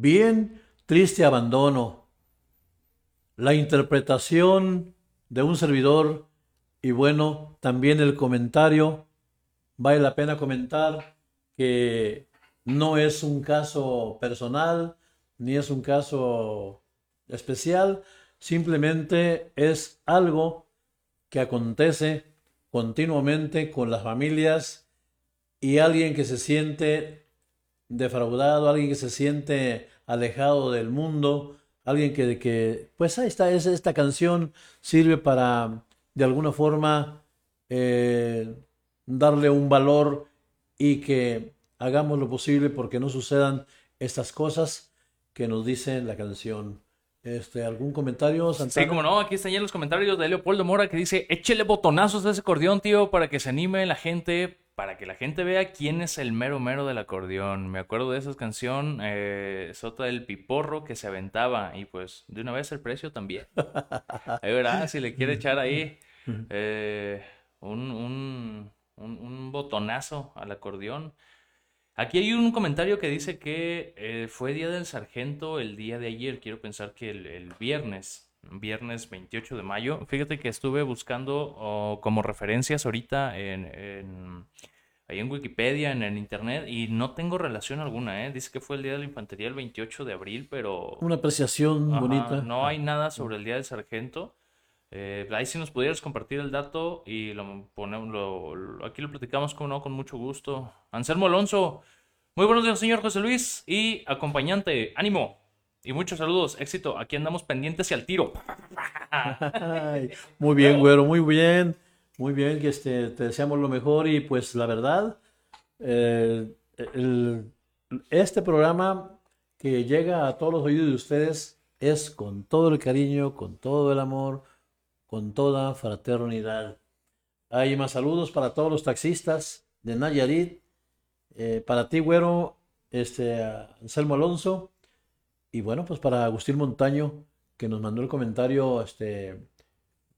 Speaker 2: Bien, triste abandono. La interpretación de un servidor y bueno, también el comentario. Vale la pena comentar que no es un caso personal ni es un caso especial, simplemente es algo que acontece continuamente con las familias y alguien que se siente defraudado, alguien que se siente alejado del mundo, alguien que, que pues ahí está, es- esta canción sirve para de alguna forma eh, darle un valor y que hagamos lo posible porque no sucedan estas cosas que nos dice la canción. Este, ¿algún comentario, Santana?
Speaker 3: Sí, como no, aquí están ya los comentarios de Leopoldo Mora que dice, échele botonazos a ese acordeón, tío, para que se anime la gente, para que la gente vea quién es el mero mero del acordeón. Me acuerdo de esa canción, eh, Sota del Piporro, que se aventaba, y pues de una vez el precio también. Ahí verá, si le quiere echar ahí eh, un, un, un, un botonazo al acordeón. Aquí hay un comentario que dice que eh, fue Día del Sargento el día de ayer. Quiero pensar que el, el viernes, viernes 28 de mayo. Fíjate que estuve buscando oh, como referencias ahorita en, en- ahí en Wikipedia, en el internet, y no tengo relación alguna, ¿eh? Dice que fue el Día de la Infantería el 28 de abril, pero
Speaker 2: Una apreciación
Speaker 3: Ajá,
Speaker 2: bonita.
Speaker 3: no hay nada sobre el Día del Sargento. Eh, ahí si nos pudieras compartir el dato y lo ponemos, lo- lo- aquí lo platicamos con, no, con mucho gusto. Anselmo Alonso, muy buenos días, señor José Luis y acompañante, ánimo y muchos saludos, éxito. Aquí andamos pendientes y al tiro.
Speaker 2: Ay, muy bien, güero, muy bien. Muy bien, que este, te deseamos lo mejor y pues la verdad, eh, el- este programa que llega a todos los oídos de ustedes es con todo el cariño, con todo el amor, con toda fraternidad. Hay más saludos para todos los taxistas de Nayarit, eh, para ti, güero, este, Anselmo Alonso, y bueno, pues para Agustín Montaño, que nos mandó el comentario, este,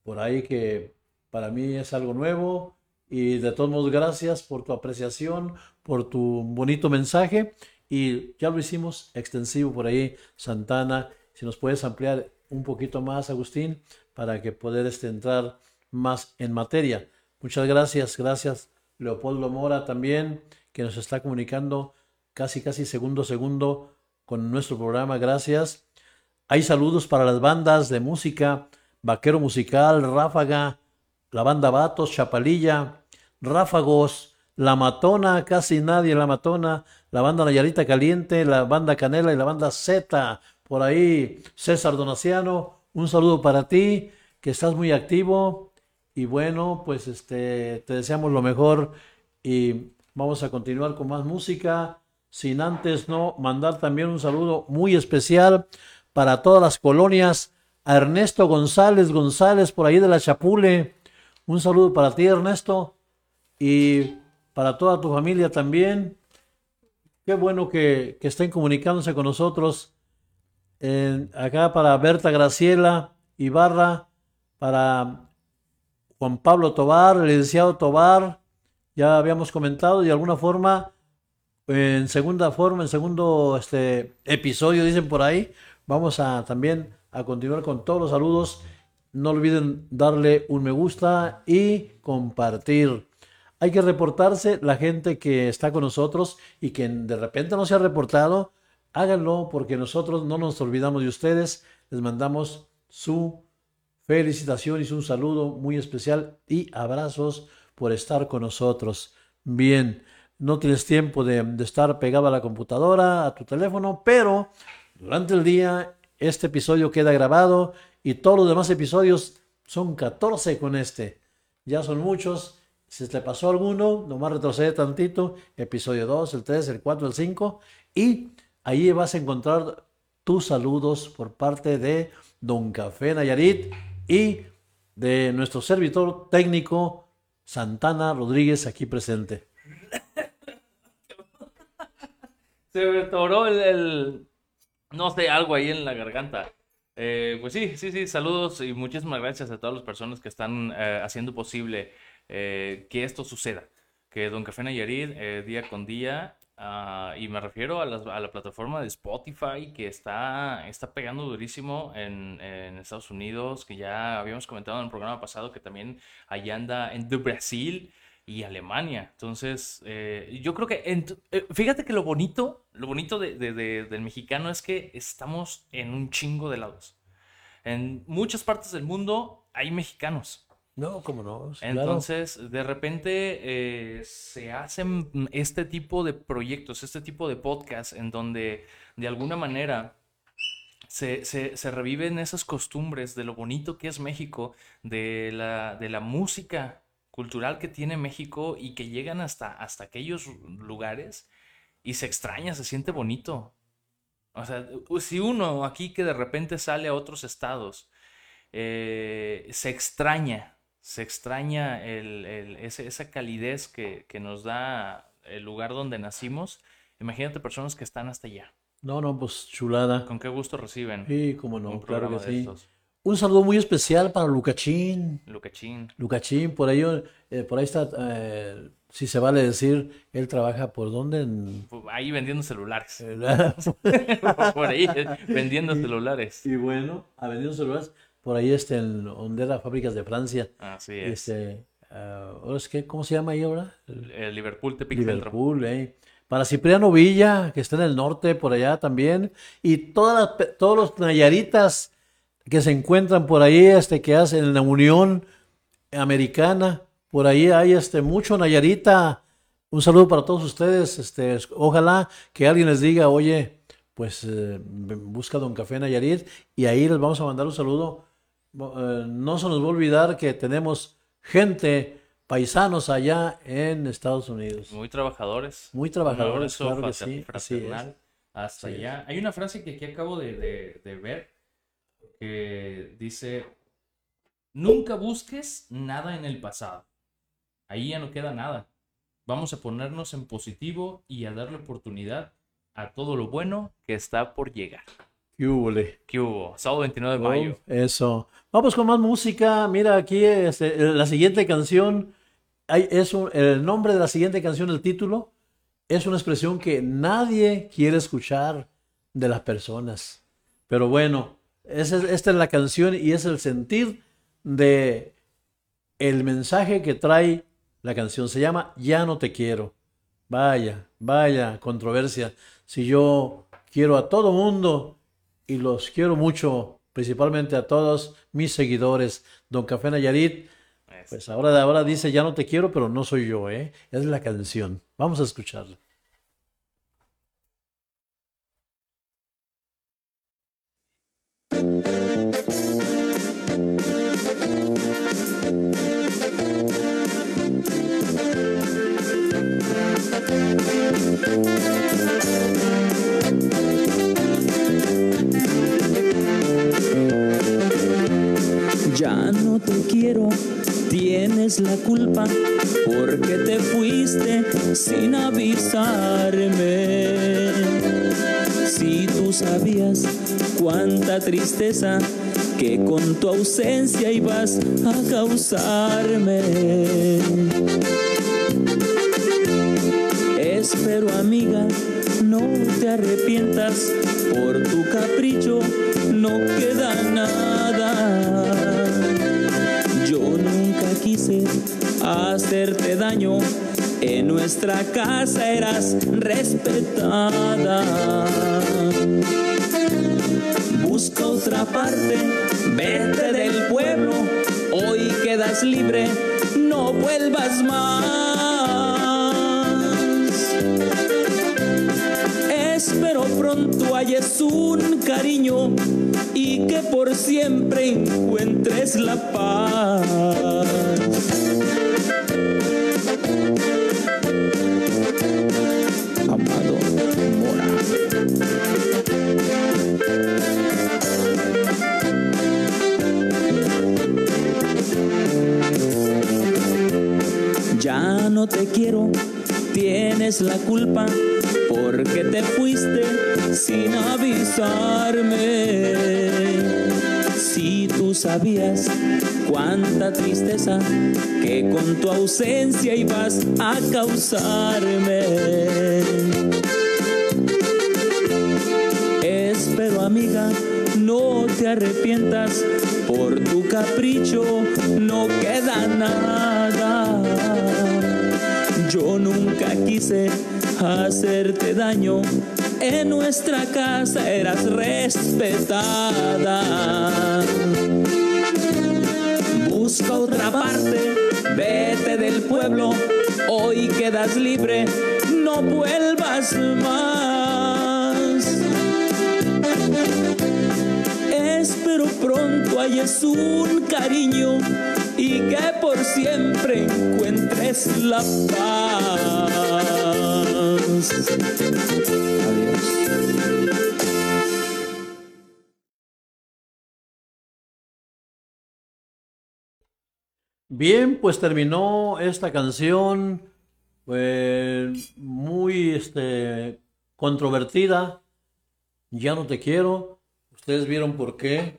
Speaker 2: por ahí que para mí es algo nuevo y de todos modos gracias por tu apreciación, por tu bonito mensaje y ya lo hicimos extensivo por ahí, Santana, si nos puedes ampliar un poquito más, Agustín, para que poder este, entrar más en materia. Muchas gracias, gracias Leopoldo Mora también, que nos está comunicando casi, casi segundo segundo con nuestro programa, gracias. Hay saludos para las bandas de música, Vaquero Musical, Ráfaga, la banda Vatos, Chapalilla, Ráfagos, La Matona, casi nadie La Matona, la banda Nayarita Caliente, la banda Canela y la banda Z, por ahí César Donaciano, un saludo para ti, que estás muy activo. Y bueno, pues este, te deseamos lo mejor y vamos a continuar con más música, sin antes no mandar también un saludo muy especial para todas las colonias, a Ernesto González González por ahí de la Chapule, un saludo para ti Ernesto y para toda tu familia también. Qué bueno que, que estén comunicándose con nosotros. En- acá para Berta Graciela Ibarra, para Juan Pablo Tobar, el licenciado Tobar, ya habíamos comentado, de alguna forma, en segunda forma, en segundo este, episodio, dicen por ahí, vamos a también a continuar con todos los saludos. No olviden darle un me gusta y compartir. Hay que reportarse la gente que está con nosotros y que de repente no se ha reportado. Háganlo porque nosotros no nos olvidamos de ustedes. Les mandamos su felicitación y un saludo muy especial y abrazos por estar con nosotros. Bien, no tienes tiempo de, estar pegado a la computadora, a tu teléfono, pero durante el día este episodio queda grabado y todos los demás episodios son 14 con este. Ya son muchos. Si te pasó alguno, nomás retrocede tantito. Episodio 2, el 3, el 4, el 5. Y ahí vas a encontrar tus saludos por parte de Don Café Nayarit y de nuestro servidor técnico Santana Rodríguez aquí presente.
Speaker 3: Se me atoró el, el- no sé, algo ahí en la garganta. Eh, pues sí, sí, sí, saludos y muchísimas gracias a todas las personas que están eh, haciendo posible eh, que esto suceda. Que Don Café Nayarit, eh, día con día, ah, y me refiero a, las- a la plataforma de Spotify que está, está pegando durísimo en, en Estados Unidos, que ya habíamos comentado en el programa pasado que también allá anda en Brasil y Alemania. Entonces, eh, yo creo que, en eh, fíjate que lo bonito, lo bonito de- de- de- del mexicano es que estamos en un chingo de lados. En muchas partes del mundo hay mexicanos.
Speaker 2: No, cómo no. claro.
Speaker 3: Entonces, de repente eh, se hacen este tipo de proyectos, este tipo de podcasts en donde de alguna manera se, se- se reviven esas costumbres de lo bonito que es México, de la, de la música cultural que tiene México y que llegan hasta, hasta aquellos lugares y se extraña, se siente bonito. O sea, si uno aquí que de repente sale a otros estados, eh, se extraña, se extraña el- el- ese- esa calidez que, que nos da el lugar donde nacimos. Imagínate personas que están hasta allá.
Speaker 2: No, no, pues chulada.
Speaker 3: Con qué gusto reciben
Speaker 2: Sí, cómo no, claro que sí.
Speaker 3: estos.
Speaker 2: Un saludo muy especial para Lucachín.
Speaker 3: Lucachín.
Speaker 2: Lucachín, por ahí, eh, por ahí está, eh, si se vale decir, él trabaja por dónde. En-
Speaker 3: Ahí vendiendo celulares.
Speaker 2: Eh,
Speaker 3: Por ahí vendiendo celulares.
Speaker 2: y bueno, ha vendido celulares por ahí este, en donde era Fábricas de Francia.
Speaker 3: Así es.
Speaker 2: Este, ahora es que, ¿cómo se llama ahí ahora?
Speaker 3: El Liverpool Tepic.
Speaker 2: Liverpool, eh. Para Cipriano Villa, que está en el norte, por allá también. Y todas las todos los Nayaritas que se encuentran por ahí, este, que hacen en la Unión Americana. Por ahí hay este, mucho Nayarita. Un saludo para todos ustedes. Este, es- ojalá que alguien les diga, oye, pues eh, busca Don Café Nayarit. Y ahí les vamos a mandar un saludo. Eh, no se nos va a olvidar que tenemos gente, paisanos allá en Estados Unidos.
Speaker 3: Muy trabajadores.
Speaker 2: Muy trabajadores,
Speaker 3: abrazo
Speaker 2: claro que
Speaker 3: frater-
Speaker 2: sí, así es.
Speaker 3: fraternal Hasta
Speaker 2: es.
Speaker 3: Hay una frase que aquí acabo de, de- de ver que dice: Nunca busques nada en el pasado. Ahí ya no queda nada. Vamos a ponernos en positivo y a darle oportunidad a todo lo bueno que está por llegar.
Speaker 2: ¿Qué húbole?
Speaker 3: ¿Qué hubo? Sábado 29 de mayo.
Speaker 2: Oh, Eso. Vamos con más música. Mira aquí este, la siguiente canción. Hay, es un- el nombre de la siguiente canción, el título, es una expresión que nadie quiere escuchar de las personas. Pero bueno, es- esta es la canción y es el sentir de el mensaje que trae la canción. Se llama Ya no te quiero. Vaya, vaya controversia. Si yo quiero a todo mundo y los quiero mucho, principalmente a todos mis seguidores, Don Café Nayarit,
Speaker 3: Es-
Speaker 2: pues ahora de ahora dice ya no te quiero, pero no soy yo, ¿eh? Es la canción. Vamos a escucharla.
Speaker 7: Quiero, tienes la culpa porque te fuiste sin avisarme. Si tú sabías cuánta tristeza que con tu ausencia ibas a causarme. Espero amiga, no te arrepientas, por tu capricho no queda nada. Quise hacerte daño, en nuestra casa eras respetada. Busca otra parte, vete del pueblo, hoy quedas libre, no vuelvas más. Espero pronto halles un cariño y que por siempre encuentres la paz. Amado Mora. Ya no te quiero, tienes la culpa porque te fuiste sin avisarme. Si tú sabías cuánta tristeza que con tu ausencia ibas a causarme. Espero amiga, no te arrepientas, por tu capricho no queda nada. Yo nunca quise hacerte daño, en nuestra casa eras respetada. Busca otra parte, vete del pueblo, hoy quedas libre, no vuelvas más. Espero pronto halles un cariño y que por siempre encuentres la paz. Adiós.
Speaker 2: Bien, pues terminó esta canción pues, muy este, controvertida. Ya no te quiero. Ustedes vieron por qué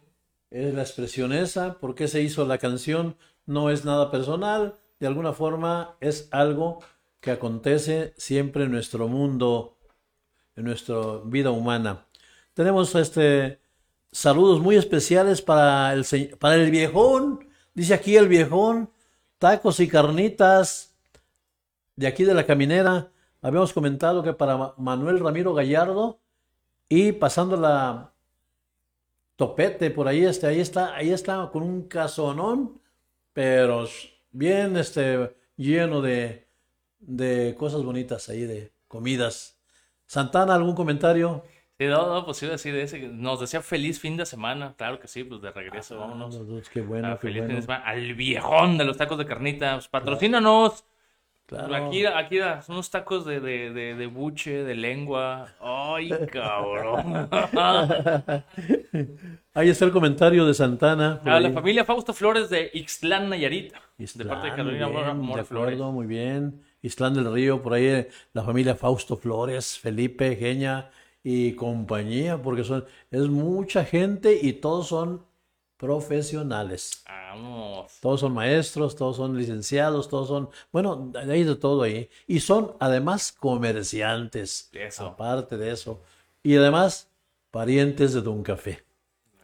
Speaker 2: es la expresión esa, por qué se hizo la canción. No es nada personal, de alguna forma es algo que acontece siempre en nuestro mundo, en nuestra vida humana. Tenemos este saludos muy especiales para el, para el viejón. Dice aquí el viejón, tacos y carnitas de aquí de la caminera. Habíamos comentado que para Ma- Manuel Ramiro Gallardo y pasando la topete por ahí, este, ahí está, ahí está con un casonón, pero bien este, lleno de, de cosas bonitas ahí, de comidas. Santana, ¿algún comentario?
Speaker 3: Sí, no, no, pues iba a decir ese. Nos decía feliz fin de semana. Claro que sí, pues de regreso,
Speaker 2: Ah,
Speaker 3: vámonos.
Speaker 2: dos, qué bueno,
Speaker 3: Ah,
Speaker 2: qué
Speaker 3: feliz fin de semana. Al viejón de los tacos de carnita. Pues, patrocínanos.
Speaker 2: Claro.
Speaker 3: Aquí, aquí da, son unos tacos de, de, de, de buche, de lengua. Ay, cabrón.
Speaker 2: Ahí está el comentario de Santana.
Speaker 3: A la familia Fausto Flores de Ixtlán, Nayarit. de parte de Carolina
Speaker 2: bien,
Speaker 3: Mora,
Speaker 2: de
Speaker 3: Flores.
Speaker 2: acuerdo, muy bien. Islán del Río, por ahí la familia Fausto Flores, Felipe, Geña y compañía, porque son, es mucha gente y todos son profesionales.
Speaker 3: Vamos.
Speaker 2: Todos son maestros, todos son licenciados, todos son, bueno, hay de todo ahí. Y son además comerciantes,
Speaker 3: Eso.
Speaker 2: aparte de eso. Y además parientes de Don Café.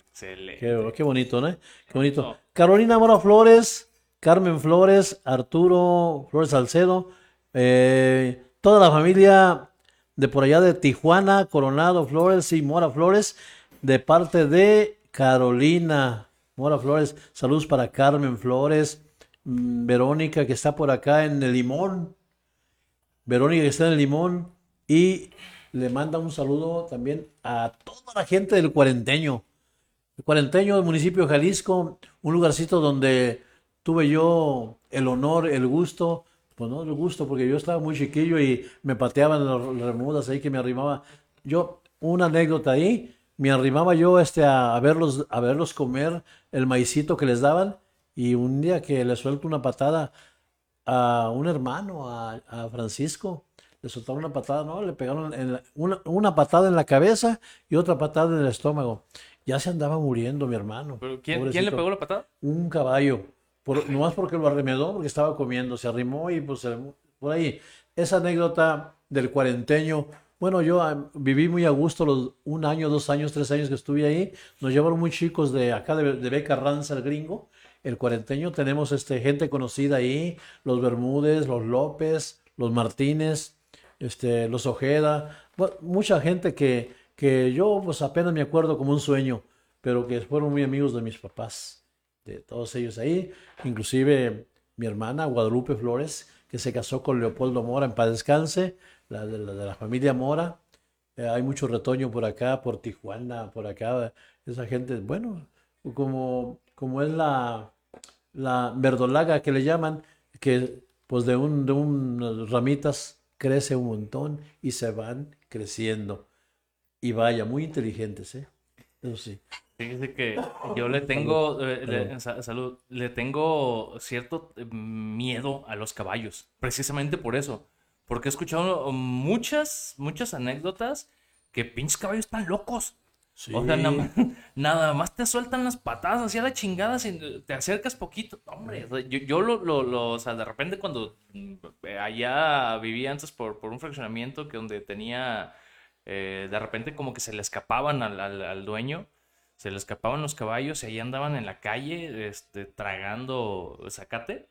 Speaker 3: Excelente.
Speaker 2: Qué, qué bonito, ¿no? Qué bonito.
Speaker 3: Eso.
Speaker 2: Carolina Mora Flores, Carmen Flores, Arturo Flores Salcedo, eh, toda la familia de por allá de Tijuana, Coronado Flores y Mora Flores, de parte de Carolina Mora Flores. Saludos para Carmen Flores, mm, Verónica que está por acá en el Limón. Verónica que está en el Limón y le manda un saludo también a toda la gente del cuarenteño. El cuarenteño del municipio de Jalisco, un lugarcito donde tuve yo el honor, el gusto, pues no el gusto, porque yo estaba muy chiquillo y me pateaban las remudas ahí que me arrimaba. Yo, una anécdota ahí, me arrimaba yo este, a, a verlos, a verlos comer el maicito que les daban y un día que le suelto una patada a un hermano, a, a Francisco, le soltaron una patada, ¿no? Le pegaron en la- una, una patada en la cabeza y otra patada en el estómago. Ya se andaba muriendo mi hermano.
Speaker 3: ¿Pero quién, quién le pegó la patada?
Speaker 2: Un caballo. Por, nomás porque lo arremedó, porque estaba comiendo. Se arrimó y pues por ahí. Esa anécdota del cuarenteño Bueno, yo ah, viví muy a gusto los un año, dos años, tres años que estuve ahí. Nos llevaron muy chicos de acá de, de Beca Ranza, el gringo, el cuarenteño. Tenemos este, gente conocida ahí, los Bermúdez, los López, los Martínez, este, los Ojeda. Bueno, mucha gente que, que yo pues apenas me acuerdo como un sueño, pero que fueron muy amigos de mis papás, de todos ellos ahí. Inclusive mi hermana Guadalupe Flores, que se casó con Leopoldo Mora, en paz descanse, la de la, de la familia Mora. Eh, hay mucho retoño por acá, por Tijuana, por acá. Esa gente, bueno, como, como es la, la verdolaga que le llaman, que pues de, un, de unas ramitas crece un montón y se van creciendo. Y vaya, muy inteligentes, ¿eh? Eso sí.
Speaker 3: Fíjese que yo le tengo, eh, le- salud, le tengo cierto eh, miedo a los caballos, precisamente por eso, porque he escuchado muchas, muchas anécdotas que pinches caballos están locos. O sea, nada más, nada más te sueltan las patadas hacia la chingada si te acercas poquito. Hombre, yo, yo lo, lo, lo- o sea, de repente cuando mm, allá vivía antes por, por un fraccionamiento que donde tenía, eh, de repente como que se le escapaban al, al, al dueño, se le escapaban los caballos y ahí andaban en la calle, este, tragando zacate.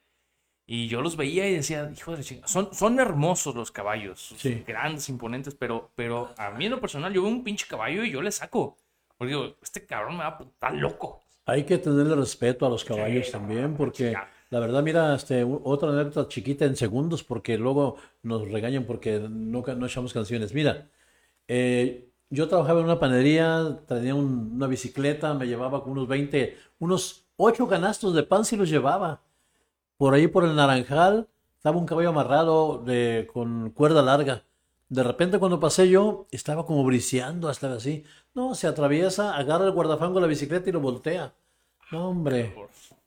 Speaker 3: Y yo los veía y decía, hijo de chingada, son, son hermosos los caballos,
Speaker 2: Sí.
Speaker 3: grandes, imponentes, pero, pero a mí en lo personal, yo veo un pinche caballo y yo le saco. Porque digo, este cabrón me va a estar loco.
Speaker 2: Hay que tenerle respeto a los caballos también, porque la verdad, mira, este, otra anécdota chiquita en segundos, porque luego nos regañan porque no, no echamos canciones. Mira, eh, yo trabajaba en una panadería, tenía un- una bicicleta, me llevaba unos 20, unos 8 canastos de pan si los llevaba. Por ahí por el Naranjal estaba un caballo amarrado de, con cuerda larga. De repente cuando pasé yo, estaba como briseando, hasta así. No, se atraviesa, agarra el guardafango de la bicicleta y lo voltea. No, hombre.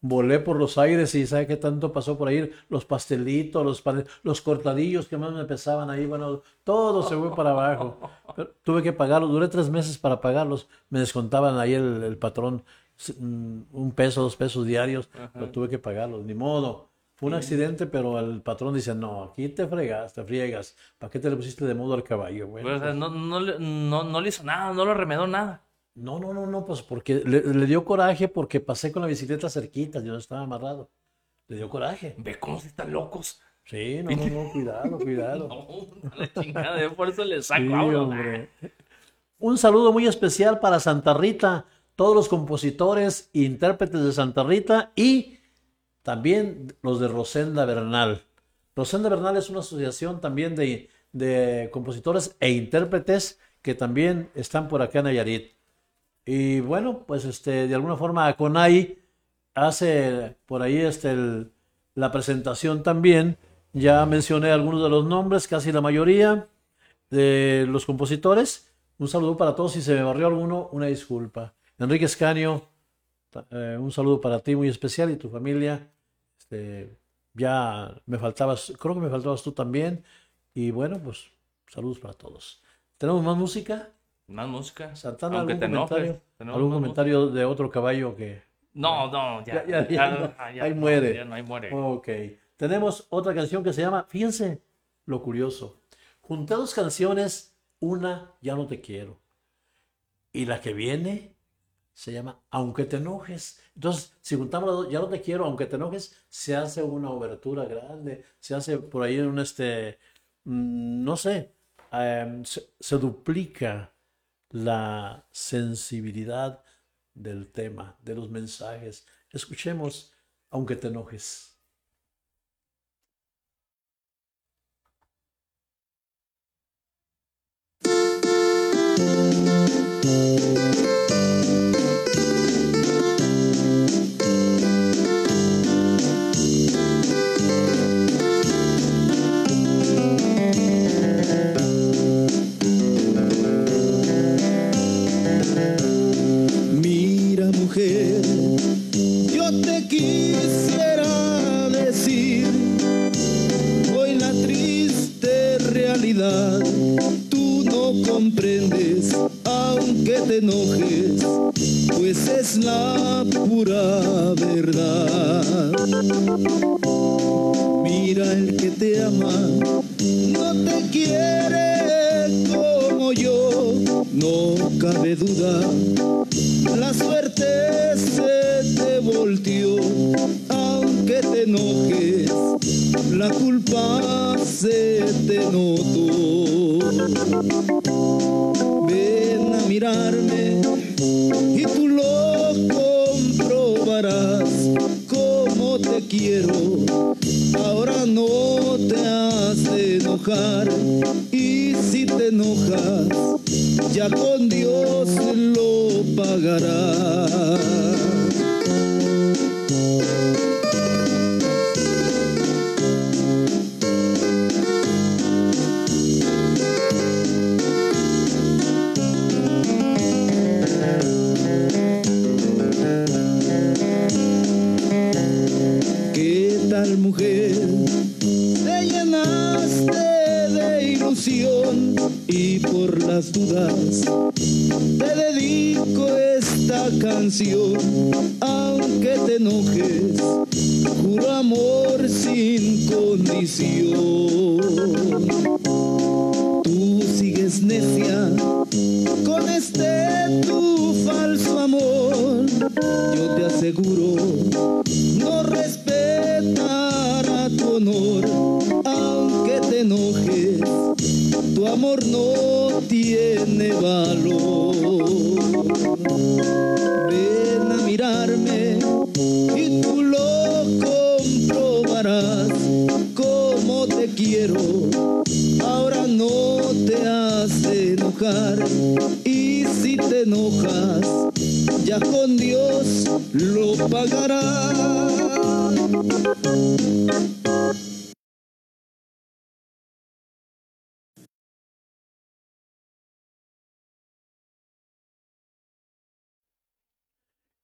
Speaker 2: Volé por los aires y ¿sabe qué tanto pasó por ahí? Los pastelitos, los, los cortadillos que más me pesaban ahí, bueno, todo se fue para abajo. Pero tuve que pagarlos, duré tres meses para pagarlos. Me descontaban ahí el, el patrón mm, un peso, dos pesos diarios, pero tuve que pagarlos, ni modo. Fue un accidente, pero el patrón dice, no, aquí te fregas, te friegas. ¿Para qué te le pusiste de modo al caballo? Bueno,
Speaker 3: o sea, no, no, le- no, no le hizo nada, no lo remedó nada.
Speaker 2: No, no, no, no, pues porque le, le dio coraje porque pasé con la bicicleta cerquita, yo estaba amarrado. Le dio coraje.
Speaker 3: Ve cómo se están locos.
Speaker 2: Sí, no, no, no, cuidado, cuidado.
Speaker 3: No, la chingada, yo por eso le saco
Speaker 2: Sí, hombre. Un saludo muy especial para Santa Rita, todos los compositores e intérpretes de Santa Rita y también los de Rosenda Bernal. Rosenda Bernal es una asociación también de, de compositores e intérpretes que también están por acá en Nayarit. Y bueno, pues este, de alguna forma Conai hace por ahí este, la presentación también. Ya mencioné algunos de los nombres, casi la mayoría de los compositores. Un saludo para todos. Si se me barrió alguno, una disculpa. Enrique Escanio, ta- eh, un saludo para ti muy especial y tu familia. Este, ya me faltabas, creo que me faltabas tú también. Y bueno, pues saludos para todos. ¿Tenemos más música?
Speaker 3: Más música.
Speaker 2: Santana,
Speaker 3: Aunque
Speaker 2: ¿algún
Speaker 3: te
Speaker 2: comentario? ¿Algún comentario de otro caballo que...
Speaker 3: No, no, ya.
Speaker 2: Ya, ya, ya,
Speaker 3: ah,
Speaker 2: ahí muere.
Speaker 3: Ya no, ahí muere.
Speaker 2: Ok. Tenemos otra canción que se llama, fíjense lo curioso. Junté dos canciones, una ya no te quiero. Y la que viene se llama Aunque te enojes. Entonces, si juntamos las dos, ya no te quiero, aunque te enojes, se hace una obertura grande, se hace por ahí un este, mm, no sé, em, se, se duplica la sensibilidad del tema, de los mensajes. Escuchemos, aunque te enojes.
Speaker 4: Yo te quisiera decir hoy la triste realidad tú no comprendes aunque te enojes pues es la pura verdad. Mira el que te ama no te quiere yo, no cabe duda. La suerte se te volteó, aunque te enojes, la culpa se te notó. Ven a mirarme y tú lo comprobarás como te quiero. Ahora no te hace enojar y si enojas, ya con Dios lo pagarás. ¿Qué tal mujer? Dudas te dedico esta canción. Aunque te enojes, juro amor sin condición. Tú sigues necia con este tu falso amor. Yo te aseguro no respetará tu honor, aunque te enojes, amor no tiene valor. Ven a mirarme y tú lo comprobarás como te quiero. Ahora no te hace enojar y si te enojas, ya con Dios lo pagarás.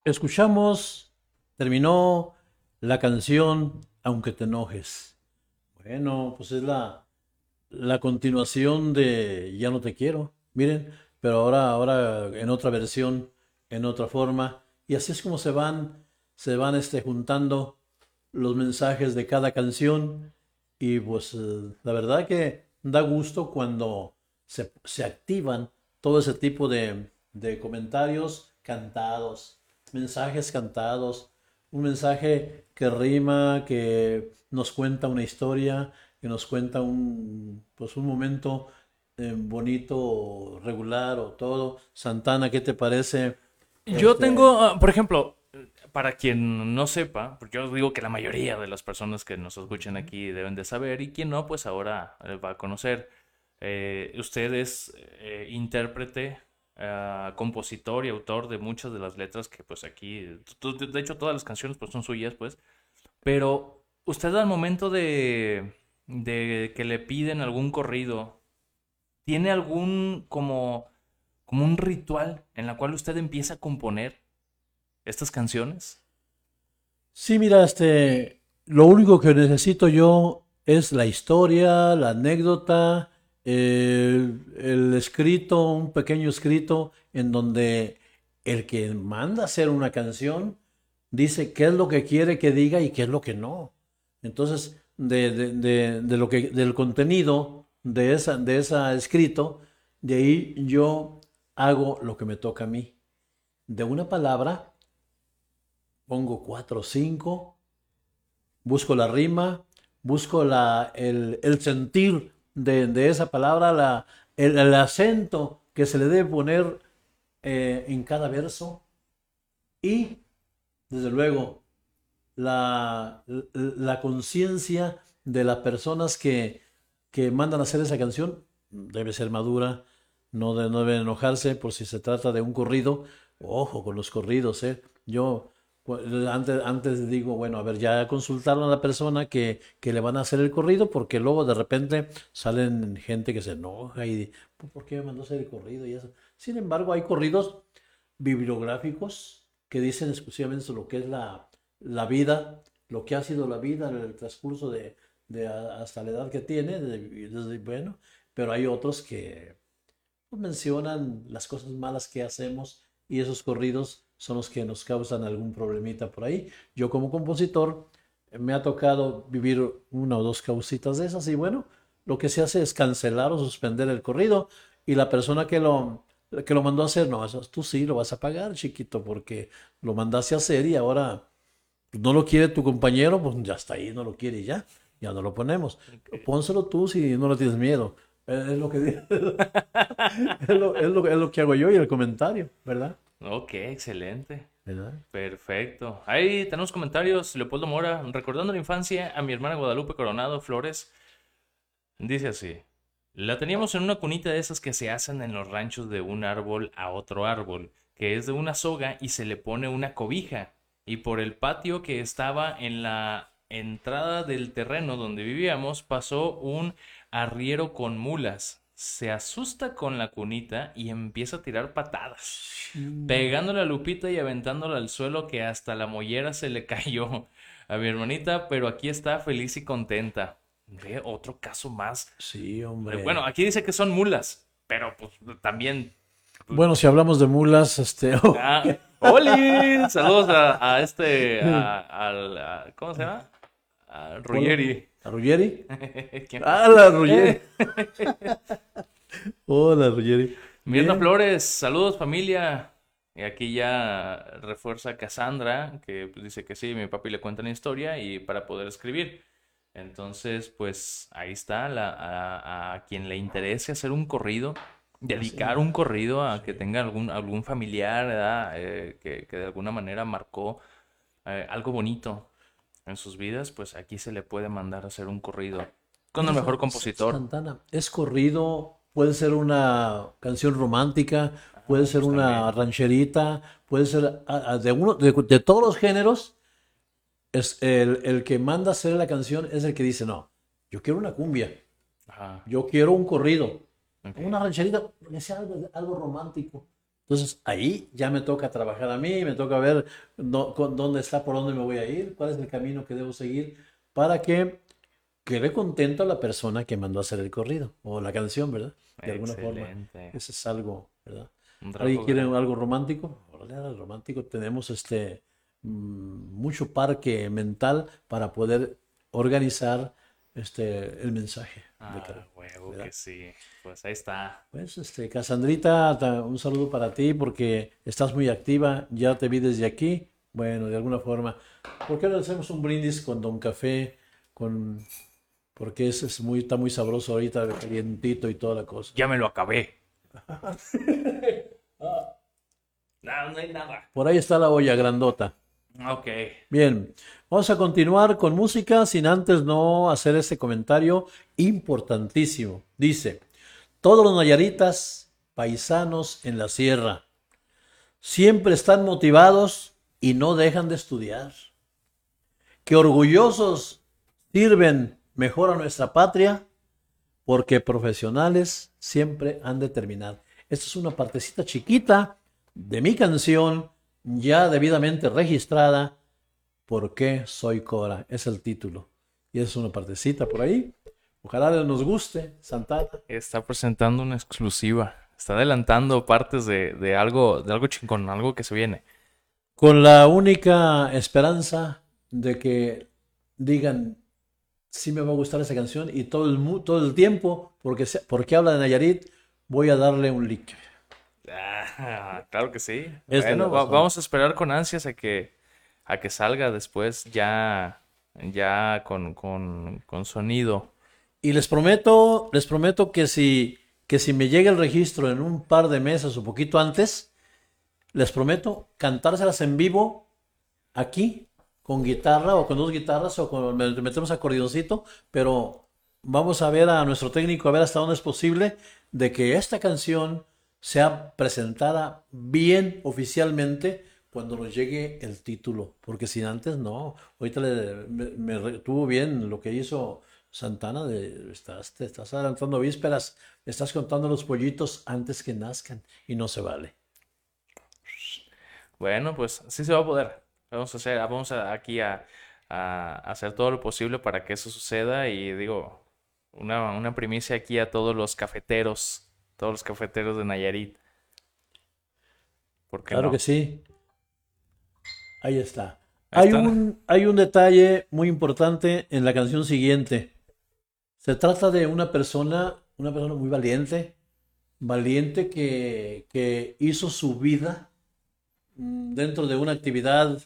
Speaker 2: Escuchamos, terminó la canción Aunque te enojes. Bueno, pues es la, la continuación de Ya no te quiero. Miren, pero ahora, ahora en otra versión, en otra forma. Y así es como se van, se van este, juntando los mensajes de cada canción. Y pues eh, la verdad que da gusto cuando se, se activan todo ese tipo de, de comentarios cantados, mensajes cantados, un mensaje que rima, que nos cuenta una historia, que nos cuenta un, pues un momento eh, bonito, regular o todo. Santana, ¿qué te parece?
Speaker 3: Yo
Speaker 2: Este,
Speaker 3: tengo, ah, por ejemplo, para quien no sepa, porque yo digo que la mayoría de las personas que nos escuchan aquí deben de saber, y quien no, pues ahora eh, va a conocer. Eh, usted es eh, intérprete, ah, compositor y autor de muchas de las letras que pues aquí, de hecho todas las canciones pues son suyas pues, pero usted al momento de, de que le piden algún corrido, ¿tiene algún como, como un ritual en la cual usted empieza a componer estas canciones?
Speaker 2: Sí, mira, este, lo único que necesito yo es la historia, la anécdota, el, el escrito, un pequeño escrito en donde el que manda hacer una canción dice qué es lo que quiere que diga y qué es lo que no. Entonces, de, de- de- lo que, del contenido de esa, de ese escrito, de ahí yo hago lo que me toca a mí. De una palabra, pongo cuatro o cinco, busco la rima, busco la, el, el sentir de, de esa palabra, la, el, acento que se le debe poner eh, en cada verso y, desde luego, la, la conciencia de las personas que, que mandan a hacer esa canción debe ser madura, no, no deben enojarse por si se trata de un corrido. Ojo con los corridos, ¿eh? Yo antes, antes digo, bueno, a ver, ya consultaron a la persona que, que le van a hacer el corrido, porque luego de repente salen gente que se enoja y ¿por qué me mandó hacer el corrido? Y eso. Sin embargo, hay corridos bibliográficos que dicen exclusivamente lo que es la, la vida, lo que ha sido la vida en el transcurso de, de hasta la edad que tiene, desde- bueno, pero hay otros que pues, mencionan las cosas malas que hacemos y esos corridos son los que nos causan algún problemita por ahí. Yo como compositor eh, me ha tocado vivir una o dos causitas de esas y bueno, lo que se hace es cancelar o suspender el corrido y la persona que lo, que lo mandó a hacer, no, eso tú sí lo vas a pagar, chiquito, porque lo mandaste a hacer y ahora no lo quiere tu compañero, pues ya está ahí, no lo quiere ya, ya no lo ponemos. Pónselo tú si no le tienes miedo. Es es lo que es lo, es lo- es lo que hago yo y el comentario, ¿verdad?
Speaker 3: Ok, excelente.
Speaker 2: ¿Verdad?
Speaker 3: Perfecto. Ahí tenemos comentarios. Leopoldo Mora, recordando la infancia a mi hermana Guadalupe Coronado Flores, dice así. La teníamos en una cunita de esas que se hacen en los ranchos de un árbol a otro árbol, que es de una soga y se le pone una cobija. Y por el patio que estaba en la entrada del terreno donde vivíamos pasó un arriero con mulas. Se asusta con la cunita y empieza a tirar patadas pegándole a Lupita y aventándola al suelo que hasta la mollera se le cayó a mi hermanita, pero aquí está feliz y contenta. Ve otro caso más.
Speaker 2: Sí, hombre.
Speaker 3: Bueno, aquí dice que son mulas, pero pues también.
Speaker 2: Bueno, si hablamos de mulas, este...
Speaker 3: Ah, ¡Oli! Saludos a, a este. A, al- a- ¿Cómo se llama? A Ruggeri.
Speaker 2: ¿A Ruggeri? ¡Ah, la Ruggeri! Hola, Ruggeri.
Speaker 3: Mirna. Flores, saludos familia. Y aquí ya refuerza Cassandra, que pues, dice que sí, mi papi le cuenta la historia y para poder escribir. Entonces, pues ahí está, la- a, a quien le interese hacer un corrido, dedicar un corrido a que tenga algún, algún familiar. Eh, que, que de alguna manera marcó eh, algo bonito en sus vidas, pues aquí se le puede mandar a hacer un corrido con el mejor compositor.
Speaker 2: Santana. Es corrido, puede ser una canción romántica, puede ser una rancherita, puede ser ah, ah, de uno de, de todos los géneros. Es el, el que manda a hacer la canción es el que dice, no, yo quiero una cumbia,
Speaker 3: Ajá.
Speaker 2: yo quiero un corrido, una rancherita, algo, algo romántico. Entonces ahí ya me toca trabajar a mí, me toca ver no- con- dónde está, por dónde me voy a ir, cuál es el camino que debo seguir para que quede contento a la persona que mandó a hacer el corrido o la canción, ¿verdad? De alguna forma. Ese es algo, ¿verdad? ¿Alguien quiere algo romántico? Órale, al romántico tenemos este mm, mucho parque mental para poder organizar este el mensaje. de
Speaker 3: Ah, huevo que sí. Pues ahí está.
Speaker 2: Pues, este, Casandrita, ta- un saludo para ti porque estás muy activa, ya te vi desde aquí. Bueno, de alguna forma, ¿por qué no hacemos un brindis con Don Café? Con, porque ese es muy, está muy sabroso ahorita, calientito y toda la cosa.
Speaker 3: Ya me lo acabé. no, no hay nada.
Speaker 2: Por ahí está la olla grandota.
Speaker 3: Ok.
Speaker 2: Bien, vamos a continuar con música sin antes no hacer este comentario importantísimo. Dice, todos los nayaritas, paisanos en la sierra, siempre están motivados y no dejan de estudiar. Que orgullosos sirven mejor a nuestra patria porque profesionales siempre han de terminar. Esta es una partecita chiquita de mi canción ya debidamente registrada. ¿Por qué soy Cora? Es el título. Y es una partecita por ahí. Ojalá nos guste, Santana.
Speaker 3: Está presentando una exclusiva. Está adelantando partes de, de algo, de algo chingón, algo que se viene.
Speaker 2: Con la única esperanza de que digan, sí me va a gustar esa canción y todo el, todo el tiempo, porque, porque habla de Nayarit, voy a darle un like.
Speaker 3: Ah, claro que sí.
Speaker 2: Es
Speaker 3: Bueno, va- vamos a esperar con ansias a que, a que salga después ya, ya con, con, con sonido.
Speaker 2: Y les prometo, les prometo que si, que si me llega el registro en un par de meses o poquito antes, les prometo cantárselas en vivo aquí con guitarra o con dos guitarras o con me- metemos acordeoncito, pero vamos a ver a nuestro técnico a ver hasta dónde es posible de que esta canción sea presentada bien oficialmente cuando nos llegue el título, porque si antes no, ahorita le, me, retuvo bien lo que hizo Santana, de, estás, te estás adelantando vísperas, estás contando los pollitos antes que nazcan y no se vale.
Speaker 3: Bueno, pues sí se va a poder. Vamos a hacer, vamos a- aquí a, a hacer todo lo posible para que eso suceda y digo, una, una primicia aquí a todos los cafeteros, todos los cafeteros de Nayarit. ¿Por qué
Speaker 2: Claro
Speaker 3: no?
Speaker 2: que sí. Ahí está.
Speaker 3: Ahí
Speaker 2: Hay un, hay un detalle muy importante en la canción siguiente. Se trata de una persona, una persona muy valiente, valiente que, que hizo su vida mm, dentro de una actividad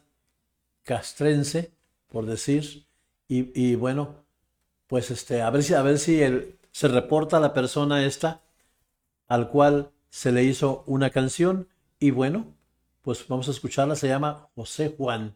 Speaker 2: castrense, por decir, y, y bueno, pues este, a ver si, a ver si el- se reporta a la persona esta al cual se le hizo una canción, y bueno, pues vamos a escucharla, se llama José Juan.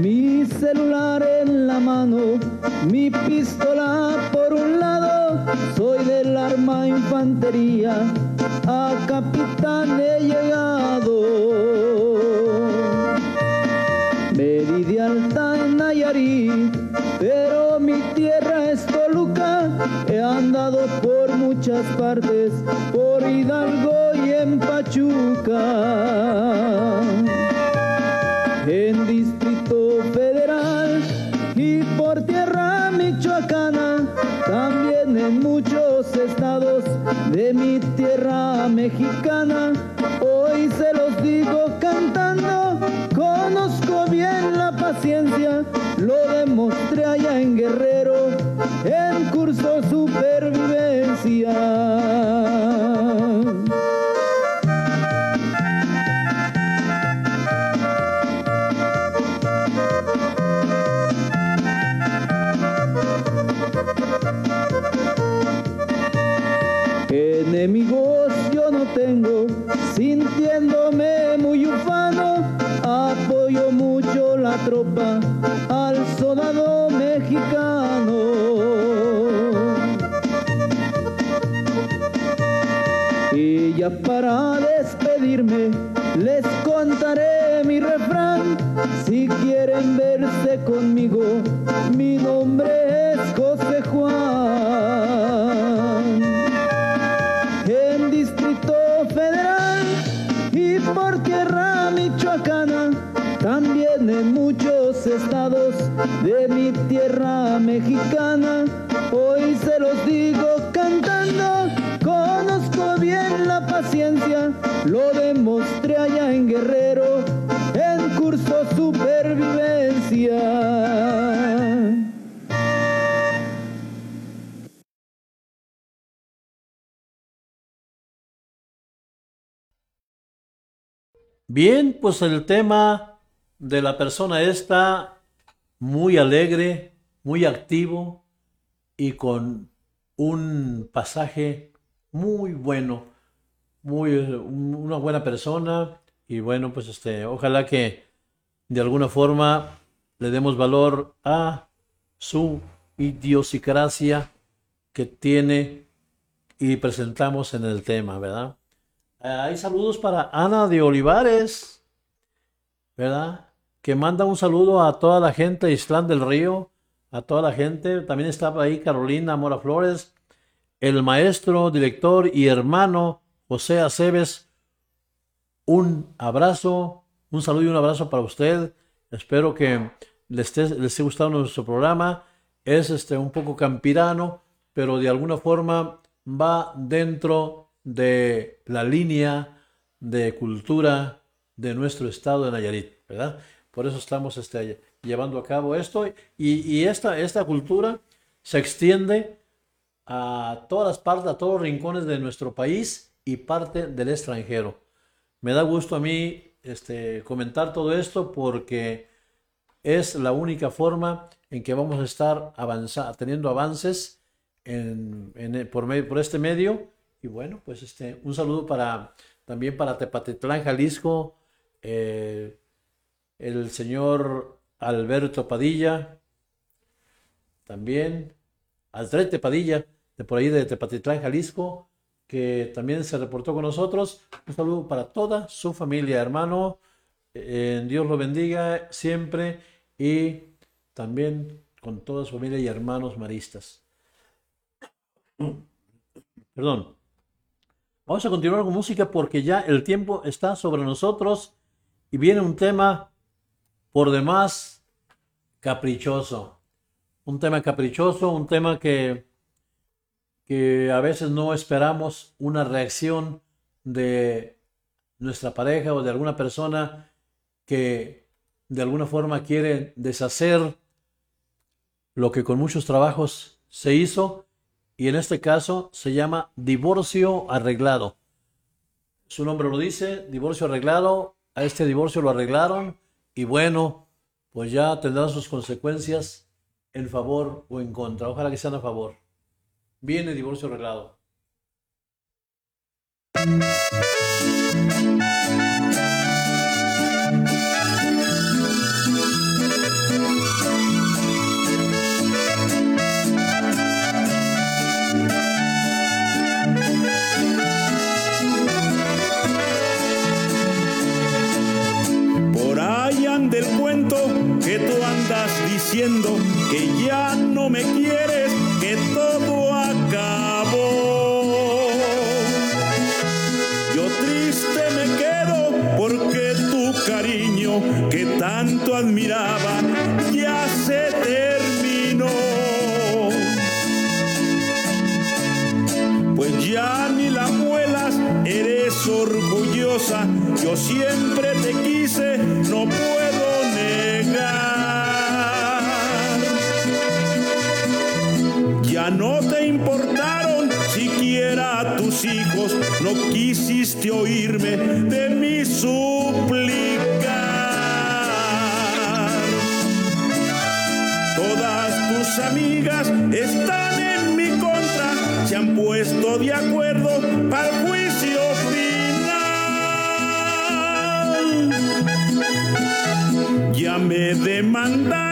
Speaker 4: Mi celular en la mano, mi pistola infantería, a capitán he llegado. Me di de alta en Nayarit, pero mi tierra es Toluca, he andado por muchas partes, por Hidalgo y en Pachuca en Distrito Federal y por tierra michoacana, también en muchos de mi tierra mexicana. Hoy se los digo cantando, conozco bien la paciencia, lo demostré allá en Guerrero, en curso supervivencia.
Speaker 2: Pues el tema de la persona está muy alegre, muy activo y con un pasaje muy bueno, muy un- una buena persona y bueno, pues este, ojalá que de alguna forma le demos valor a su idiosincrasia que tiene y presentamos en el tema, ¿verdad? Eh, Hay saludos para Ana de Olivares, ¿verdad? Que manda un saludo a toda la gente de Islán del Río, a toda la gente. También estaba ahí Carolina Mora Flores, el maestro, director y hermano José Aceves. Un abrazo, un saludo y un abrazo para usted. Espero que le esté, le esté gustando nuestro programa. Es este, un poco campirano, pero de alguna forma va dentro de la línea de cultura de nuestro estado de Nayarit, ¿verdad? Por eso estamos este, llevando a cabo esto y, y esta, esta cultura se extiende a todas las partes, a todos los rincones de nuestro país y parte del extranjero. Me da gusto a mí este, comentar todo esto porque es la única forma en que vamos a estar teniendo avances en- en- por, por este medio. Y bueno, pues este, un saludo para también para Tepatitlán, Jalisco, eh, el señor Alberto Padilla, también Aldrete Padilla, de por ahí de Tepatitlán, Jalisco, que también se reportó con nosotros. Un saludo para toda su familia, hermano. Eh, Dios lo bendiga siempre y también con toda su familia y hermanos maristas. Perdón. Vamos a continuar con música porque ya el tiempo está sobre nosotros y viene un tema por demás caprichoso. un tema caprichoso, un tema que, que a veces no esperamos una reacción de nuestra pareja o de alguna persona que de alguna forma quiere deshacer lo que con muchos trabajos se hizo y en este caso se llama divorcio arreglado. Su nombre lo dice, divorcio arreglado, a este divorcio lo arreglaron y bueno, pues ya tendrá sus consecuencias en favor o en contra. Ojalá que sean a favor. Viene divorcio arreglado.
Speaker 8: Que ya no me quieres, que todo acabó. Yo triste me quedo porque tu cariño que tanto admiraba ya se terminó. Pues ya ni la muelas, eres orgullosa. Yo siempre te quise, no puedo Ya no te importaron siquiera tus hijos, no quisiste oírme de mi suplicar. Todas tus amigas están en mi contra, se han puesto de acuerdo para el juicio final. Ya me demandaron,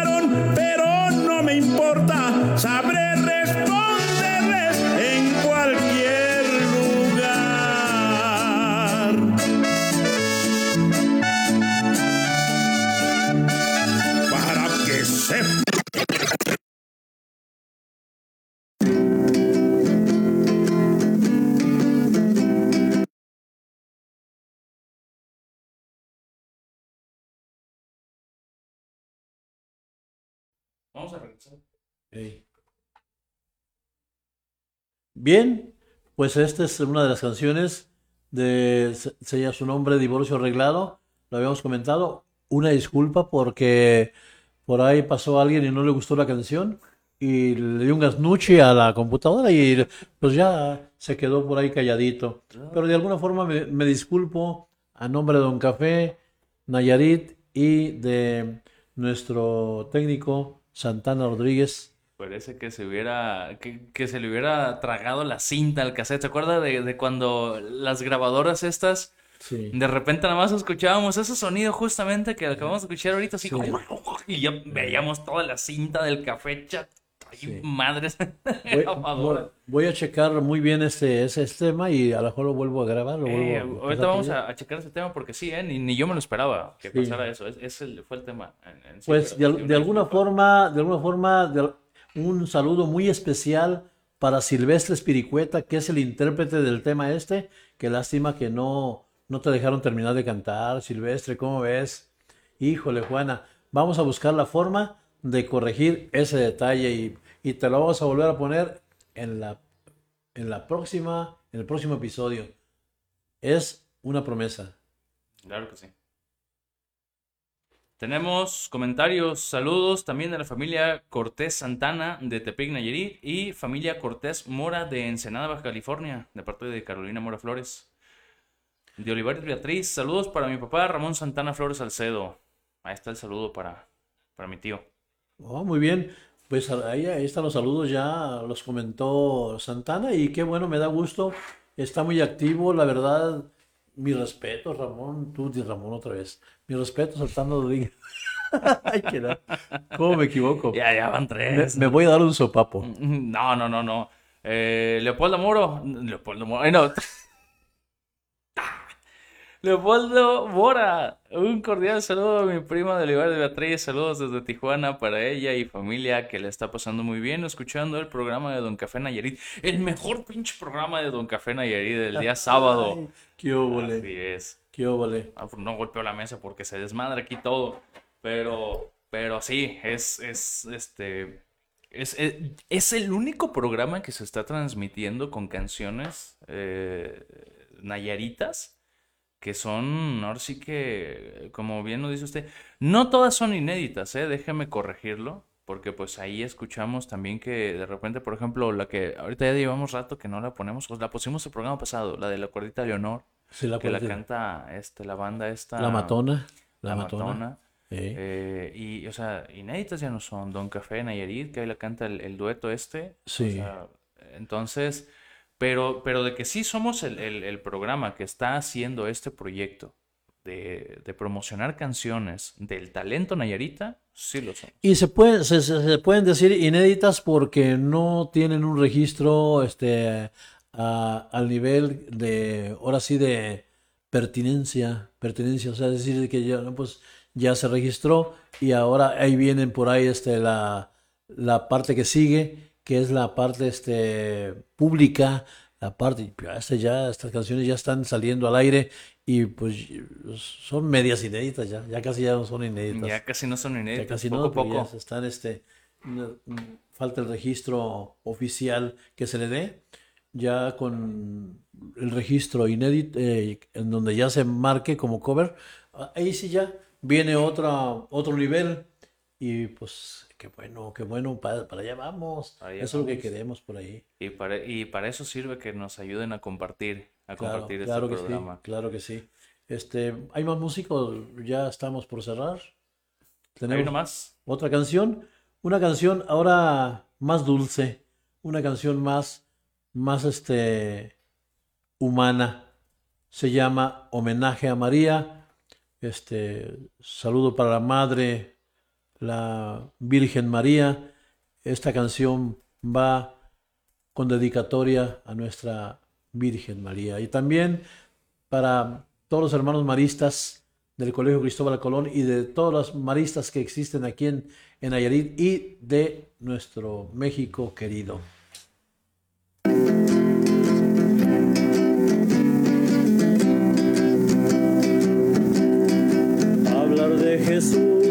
Speaker 2: Bien, pues esta es una de las canciones de se- se llama su nombre Divorcio Arreglado, lo habíamos comentado. Una disculpa porque por ahí pasó alguien y no le gustó la canción y le dio un gasnuche a la computadora y pues ya se quedó por ahí calladito. Pero de alguna forma me, me disculpo a nombre de Don Café, Nayarit y de nuestro técnico Santana Rodríguez.
Speaker 3: Parece que se hubiera, que, que se le hubiera tragado la cinta al cassette. ¿Se acuerda de, de cuando las grabadoras estas,
Speaker 2: Sí.
Speaker 3: de repente nada más escuchábamos ese sonido justamente que acabamos de escuchar ahorita, así
Speaker 2: Sí.
Speaker 3: como, y ya veíamos toda la cinta del café ay,
Speaker 2: Sí.
Speaker 3: madres,
Speaker 2: Voy, a checar muy bien este, ese tema y a lo mejor lo vuelvo a grabar. Lo
Speaker 3: Eh,
Speaker 2: a
Speaker 3: ahorita vamos a, checar ese tema porque sí, eh, ni, ni yo me lo esperaba que
Speaker 2: Sí.
Speaker 3: pasara eso. Es, es el- fue el tema. en- en sí,
Speaker 2: Pues de, de alguna forma, de alguna forma, un saludo muy especial para Silvestre Espiricueta, que es el intérprete del tema este. Qué lástima que no, no te dejaron terminar de cantar, Silvestre, ¿cómo ves? Híjole, Juana, vamos a buscar la forma de corregir ese detalle y, y te lo vamos a volver a poner en la, en la próxima, en el próximo episodio. Es una promesa.
Speaker 3: Claro que sí. Tenemos comentarios, saludos también de la familia Cortés Santana de Tepic Nayarit y familia Cortés Mora de Ensenada, Baja California, de parte de Carolina Mora Flores. De Olivares Beatriz, saludos para mi papá Ramón Santana Flores Salcedo. Ahí está el saludo para, para mi tío.
Speaker 2: Oh, muy bien. Pues ahí, ahí están los saludos, ya los comentó Santana y qué bueno, me da gusto. Está muy activo, la verdad. Mi respeto, Ramón. Tú, di Ramón, otra vez. Mi respeto, Santana Rodríguez. Ay, qué da- ¿Cómo me equivoco?
Speaker 3: Ya, ya van tres.
Speaker 2: me voy a dar un sopapo.
Speaker 3: No, no, no, no. Eh, Leopoldo Moro. Leopoldo Moro. ay, no. Leopoldo Mora. Un cordial saludo a mi prima de Olivares de Beatriz. Saludos desde Tijuana para ella y familia que le está pasando muy bien escuchando el programa de Don Café Nayarit. El mejor pinche programa de Don Café Nayarit del día sábado.
Speaker 2: Qué óvole,
Speaker 3: Así es.
Speaker 2: qué óvole.
Speaker 3: Ah, pues No golpeo la mesa porque se desmadra aquí todo. Pero, pero sí, es, es este. Es, eh, es el único programa que se está transmitiendo con canciones eh, nayaritas que son, ahora sí que, como bien lo dice usted, no todas son inéditas, ¿eh? déjeme corregirlo, porque pues ahí escuchamos también que de repente, por ejemplo, la que ahorita ya llevamos rato que no la ponemos, pues la pusimos el programa pasado, la de la cuerdita Leonor,
Speaker 2: Sí, la
Speaker 3: que la canta este, la banda esta.
Speaker 2: La matona. La,
Speaker 3: La
Speaker 2: matona.
Speaker 3: Matona.
Speaker 2: Eh,
Speaker 3: Eh, y, o sea, inéditas ya no son. Don Café, Nayarit, que ahí la canta el, el dueto este. O
Speaker 2: Sí.
Speaker 3: sea, entonces, pero, pero de que sí somos el, el- el programa que está haciendo este proyecto de, promocionar canciones del talento Nayarita, sí lo somos.
Speaker 2: Y se pueden, se, se- pueden decir inéditas porque no tienen un registro este, a- al nivel de, ahora sí, de pertinencia, pertinencia, o sea, decir, que ya, pues, ya se registró y ahora ahí vienen por ahí este, la, la parte que sigue, que es la parte este, pública, la parte, ya, este estas canciones ya están saliendo al aire y pues son medias inéditas ya, ya casi ya no son inéditas.
Speaker 3: Ya casi no son
Speaker 2: Ya
Speaker 3: inéditas,
Speaker 2: casi
Speaker 3: poco
Speaker 2: no, ya
Speaker 3: poco.
Speaker 2: se están, este, mm, falta el registro oficial que se le dé, ya con el registro inédito, eh, en donde ya se marque como cover, ah, ahí sí ya viene otra, otro nivel y pues qué bueno, qué bueno, para, para allá vamos,
Speaker 3: allá
Speaker 2: eso es lo que
Speaker 3: vamos.
Speaker 2: queremos por ahí.
Speaker 3: Y para, y para eso sirve que nos ayuden a compartir, a
Speaker 2: Claro,
Speaker 3: compartir
Speaker 2: claro
Speaker 3: este
Speaker 2: que sí,
Speaker 3: programa.
Speaker 2: claro que sí. Este, ¿hay más músicos? Ya estamos por cerrar. Tenemos
Speaker 3: nomás.
Speaker 2: otra canción, una canción ahora más dulce, una canción más, más este, humana. Se llama Homenaje a María. Este, saludo para la madre, la Virgen María. Esta canción va con dedicatoria a nuestra Virgen María. Y también para todos los hermanos maristas del Colegio Cristóbal Colón y de todos los maristas que existen aquí en, en y de nuestro México querido.
Speaker 6: hablar de Jesús,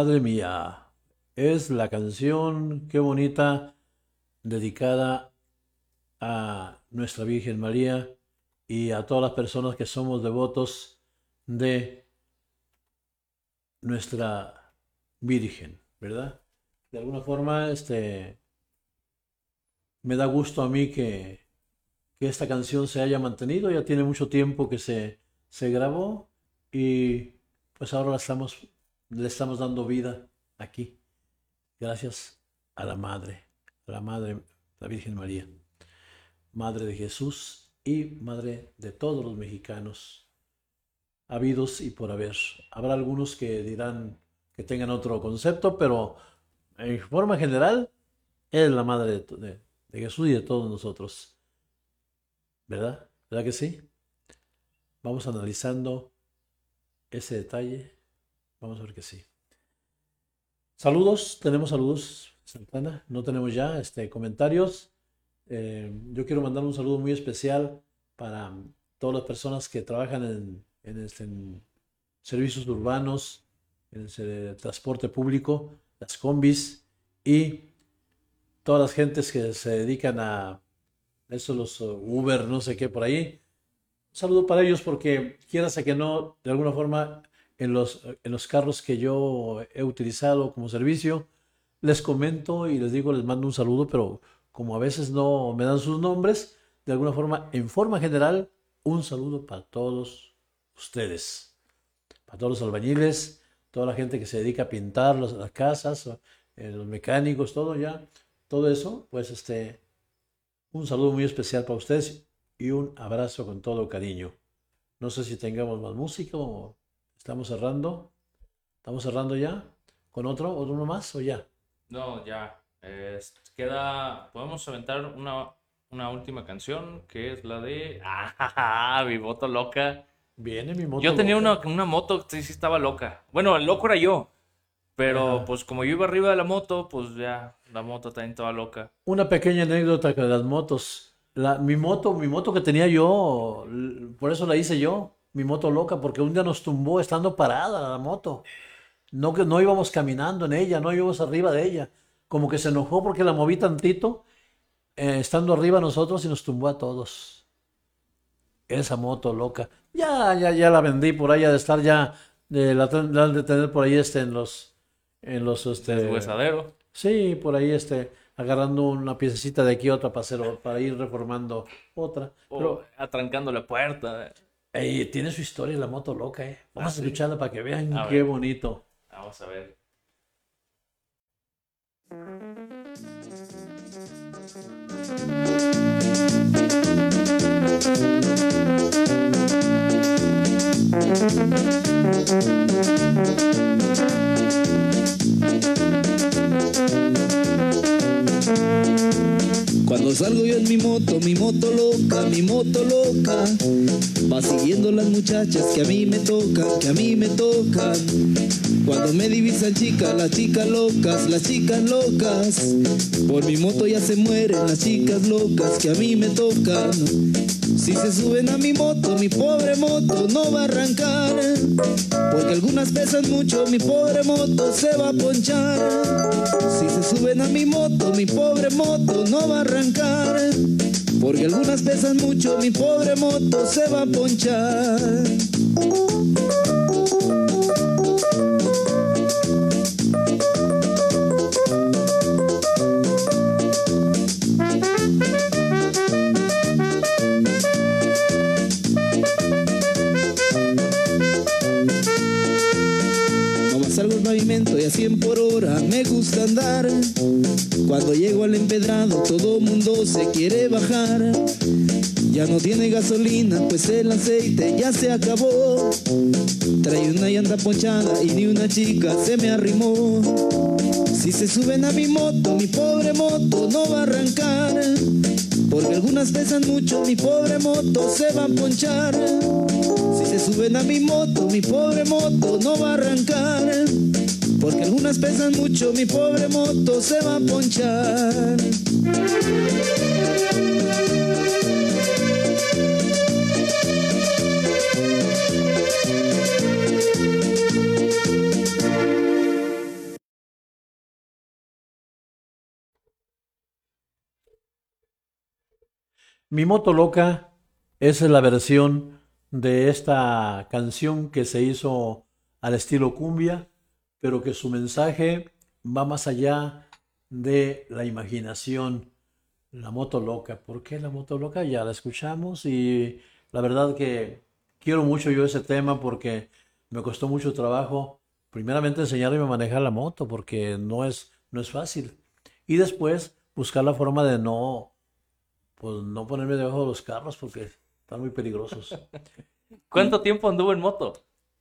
Speaker 6: madre mía.
Speaker 2: Es la canción, qué bonita, dedicada a nuestra Virgen María y a todas las personas que somos devotos de nuestra Virgen, ¿verdad? De alguna forma, este, me da gusto a mí que, que esta canción se haya mantenido. Ya tiene mucho tiempo que se, se grabó y pues ahora la estamos, le estamos dando vida aquí. Gracias a la Madre, a la Madre, la Virgen María, Madre de Jesús y Madre de todos los mexicanos, habidos y por haber. Habrá algunos que dirán que tengan otro concepto, pero en forma general es la Madre de, Jesús y de todos nosotros. ¿Verdad? ¿Verdad que sí? Vamos analizando ese detalle. Vamos a ver que sí. Saludos, tenemos saludos, Santana. No tenemos ya este, comentarios. Eh, yo quiero mandar un saludo muy especial para todas las personas que trabajan en, este, servicios urbanos, en el transporte público, las combis y todas las gentes que se dedican a eso, los uh, Uber, no sé qué por ahí. Un saludo para ellos porque quieras que no, de alguna forma, en los, en los carros que yo he utilizado como servicio, les comento y les digo, les mando un saludo, pero como a veces no me dan sus nombres, de alguna forma, en forma general, un saludo para todos ustedes, para todos los albañiles, toda la gente que se dedica a pintar las, casas, eh, los mecánicos, todo ya, todo eso, pues este, un saludo muy especial para ustedes y un abrazo con todo cariño. No sé si tengamos más música o estamos cerrando. ¿Estamos cerrando ya? ¿Con otro? ¿Otro uno más o ya?
Speaker 3: No, ya. Eh, queda. Podemos aventar una, una última canción que es la de. ¡Ah! Mi moto loca.
Speaker 2: Viene mi moto.
Speaker 3: Yo tenía
Speaker 2: loca.
Speaker 3: una, una moto que sí estaba loca. Bueno, el loco era yo. Pero
Speaker 2: Ajá.
Speaker 3: pues como yo iba arriba de la moto, pues ya la moto también estaba loca.
Speaker 2: Una pequeña anécdota con las motos. La, mi moto, mi moto que tenía yo, por eso la hice yo, mi moto loca, porque un día nos tumbó estando parada la moto. No que no íbamos caminando en ella, no íbamos arriba de ella. Como que se enojó porque la moví tantito, eh, estando arriba nosotros y nos tumbó a todos. Esa moto loca. Ya, ya, ya la vendí por ha de estar ya, de, la, ten- la han de tener por ahí este, en los, en los, este. Sí, por ahí este, agarrando una piececita de aquí, otra para, hacer, para ir reformando otra.
Speaker 3: O
Speaker 2: Pero
Speaker 3: atrancando la puerta.
Speaker 2: Ey, tiene su historia la moto loca, ¿eh? Vamos
Speaker 3: Ah,
Speaker 2: a
Speaker 3: sí.
Speaker 2: escucharla para que vean
Speaker 3: A
Speaker 2: qué
Speaker 3: ver.
Speaker 2: bonito.
Speaker 3: Vamos a ver.
Speaker 4: Cuando salgo yo en mi moto, mi moto loca, mi moto loca, va siguiendo las muchachas que a mí me tocan, que a mí me tocan. Cuando me divisan chicas, las chicas locas, las chicas locas, por mi moto ya se mueren las chicas locas que a mí me tocan. Si se suben a mi moto, mi pobre moto no va a arrancar, porque algunas pesan mucho, mi pobre moto se va a ponchar. Si se suben a mi moto, mi pobre moto no va a arrancar. Porque algunas pesan mucho, mi pobre moto se va a ponchar.
Speaker 7: Me gusta andar. Cuando llego al empedrado, todo mundo se quiere bajar. Ya no tiene gasolina, pues el aceite ya se acabó. Trae una llanta ponchada y ni una chica se me arrimó. Si se suben a mi moto, mi pobre moto no va a arrancar. Porque algunas pesan mucho, mi pobre moto se va a ponchar. Se suben a mi moto, mi pobre moto no va a arrancar. Porque algunas pesan mucho, mi pobre moto se va a ponchar.
Speaker 2: Mi moto loca es la versión de esta canción que se hizo al estilo cumbia, pero que su mensaje va más allá de la imaginación. La moto loca. ¿Por qué la moto loca? Ya la escuchamos y la verdad que quiero mucho yo ese tema porque me costó mucho trabajo, primeramente enseñarme a manejar la moto porque no es, no es fácil. Y después buscar la forma de no, pues no ponerme debajo de los carros porque están muy peligrosos.
Speaker 3: ¿Cuánto tiempo anduvo en moto?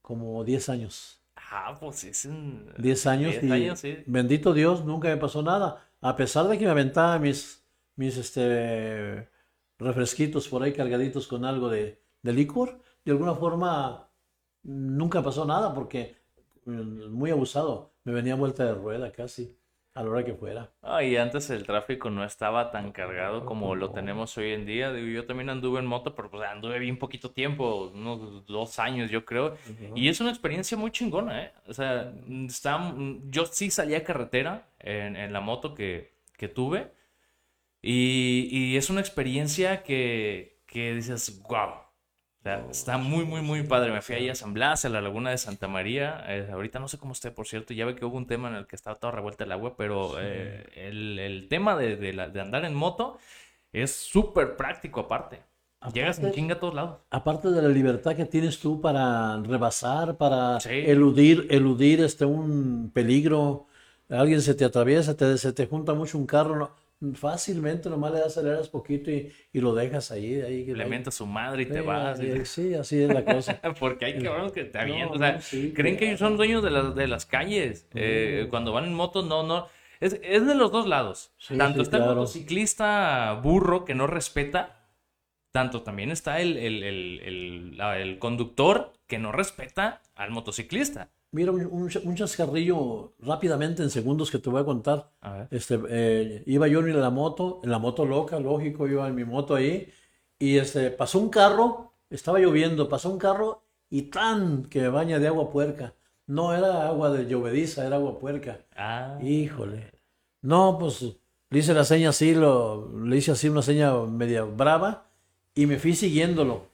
Speaker 2: Como 10 años.
Speaker 3: Ah, pues es un...
Speaker 2: 10 años
Speaker 3: 10
Speaker 2: y
Speaker 3: años, sí.
Speaker 2: bendito Dios, nunca me pasó nada. A pesar de que me aventaba mis, mis este, refresquitos por ahí cargaditos con algo de, de licor, de alguna forma nunca pasó nada porque mm, muy abusado. Me venía vuelta de rueda casi, a la hora que fuera.
Speaker 3: Ah, y antes el tráfico no estaba tan cargado como lo tenemos hoy en día. Digo, yo también anduve en moto, pero pues anduve bien poquito tiempo, unos dos años yo creo. Y es una experiencia muy chingona, ¿eh? O sea, está, yo sí salí a carretera en, en la moto que, que tuve. Y, y es una experiencia que, que dices, wow. Está muy, muy, muy padre. Me fui ahí a San Blas, a la laguna de Santa María. Eh, ahorita no sé cómo esté, por cierto. Ya ve que hubo un tema en el que estaba toda revuelta el agua, pero eh, el, el tema de, de la- de andar en moto es súper práctico aparte. Llegas en chinga a todos lados.
Speaker 2: Aparte de la libertad que tienes tú para rebasar, para
Speaker 3: Sí.
Speaker 2: eludir, eludir este un peligro, alguien se te atraviesa, te, se te junta mucho un carro, no- fácilmente nomás le aceleras poquito y, y lo dejas ahí, ahí
Speaker 3: Le mientas su madre y te vas.
Speaker 2: Sí, así es la cosa.
Speaker 3: Porque hay cabrones que te avientan.
Speaker 2: No,
Speaker 3: o sea,
Speaker 2: no, sí,
Speaker 3: creen que
Speaker 2: claro.
Speaker 3: ellos son dueños de las, de las calles. Eh, cuando van en moto, no, no. Es, es de los dos lados.
Speaker 2: Sí,
Speaker 3: tanto está el motociclista burro que no respeta, tanto también está el, el, el, el conductor que no respeta al motociclista.
Speaker 2: Mira, un, un ch- un chascarrillo rápidamente en segundos que te voy a contar.
Speaker 3: A.
Speaker 2: Este, eh, iba yo en la moto, en la moto loca, lógico, iba en mi moto ahí, y este, pasó un carro, estaba lloviendo, pasó un carro y tan que baña de agua puerca. No era agua de llovediza, era agua puerca.
Speaker 3: Ah,
Speaker 2: Híjole. No, pues le hice la seña así, lo, le hice así una seña media brava y me fui siguiéndolo.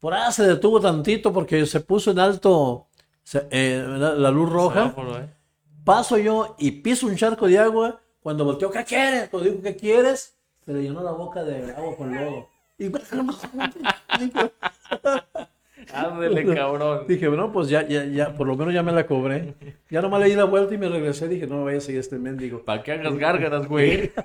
Speaker 2: Por ahí se detuvo tantito porque se puso en alto se- eh, la, la luz roja.
Speaker 3: semáforo, ¿eh?
Speaker 2: Paso yo y piso un charco de agua. Cuando volteo, ¿qué quieres? Cuando digo, ¿qué quieres? Se le llenó la boca de agua con lodo. Y
Speaker 3: Ándele, cabrón.
Speaker 2: dije, bueno, pues ya, ya, ya, por lo menos ya me la cobré. Ya nomás le di la vuelta y me regresé. Dije, no vaya a seguir este mendigo.
Speaker 3: ¿Para qué hagas gárgaras, güey?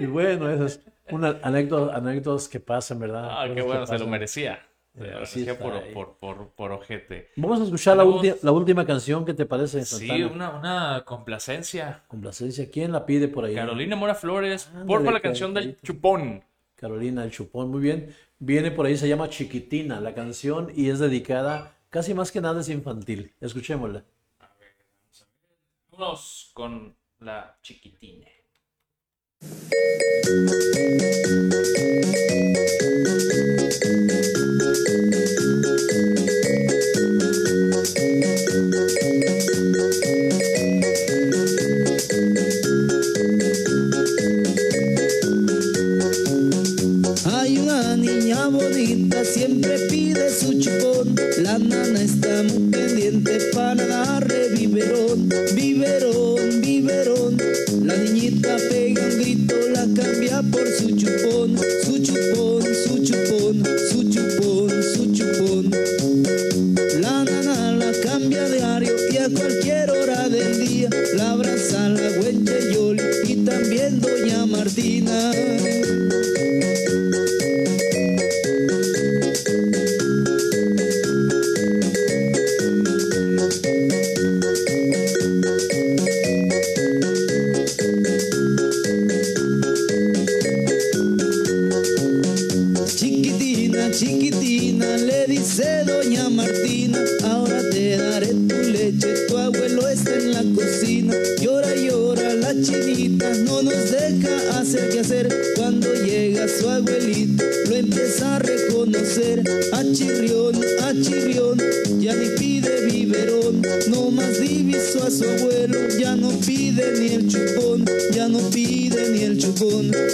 Speaker 2: Y bueno, esas una anécdotas, anécdotas que pasan, ¿verdad?
Speaker 3: Ah, qué bueno, se lo merecía.
Speaker 2: Eh, está
Speaker 3: por, por, por, por ojete.
Speaker 2: Vamos a escuchar la, ulti- la última canción que te parece,
Speaker 3: Sí,
Speaker 2: Santana.
Speaker 3: una, una complacencia.
Speaker 2: Complacencia. ¿Quién la pide por ahí?
Speaker 3: Carolina Mora Flores,
Speaker 2: Ándale,
Speaker 3: porfa la canción del chupón.
Speaker 2: Carolina el Chupón, muy bien. Viene por ahí, se llama Chiquitina la canción y es dedicada, casi más que nada es infantil. Escuchémosla.
Speaker 3: Vámonos con la chiquitina.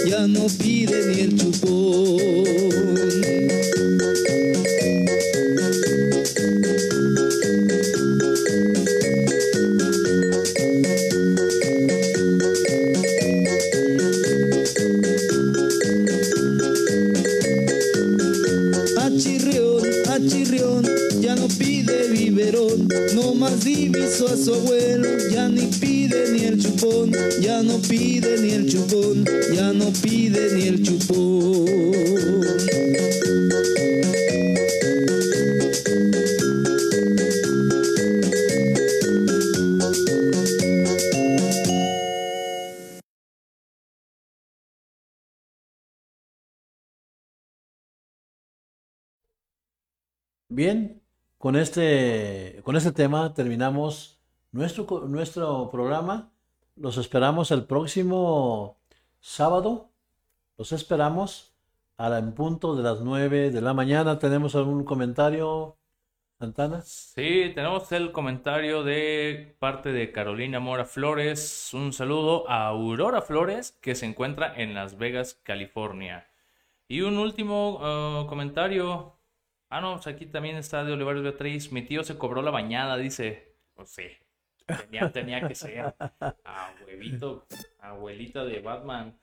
Speaker 7: Ya no pide ni el chupón. Pide ni el.
Speaker 2: Bien, con este, con este tema terminamos nuestro, nuestro programa. Los esperamos el próximo sábado. Los esperamos a la- en punto de las 9 de la mañana. ¿Tenemos algún comentario, Santana?
Speaker 3: Sí, tenemos el comentario de parte de Carolina Mora Flores. Un saludo a Aurora Flores, que se encuentra en Las Vegas, California. Y un último eh, comentario. Ah, no, pues aquí también está de Olivares Beatriz. Mi tío se cobró la bañada, dice. Pues sí, tenía, tenía que ser. Abuelito, abuelita de Batman.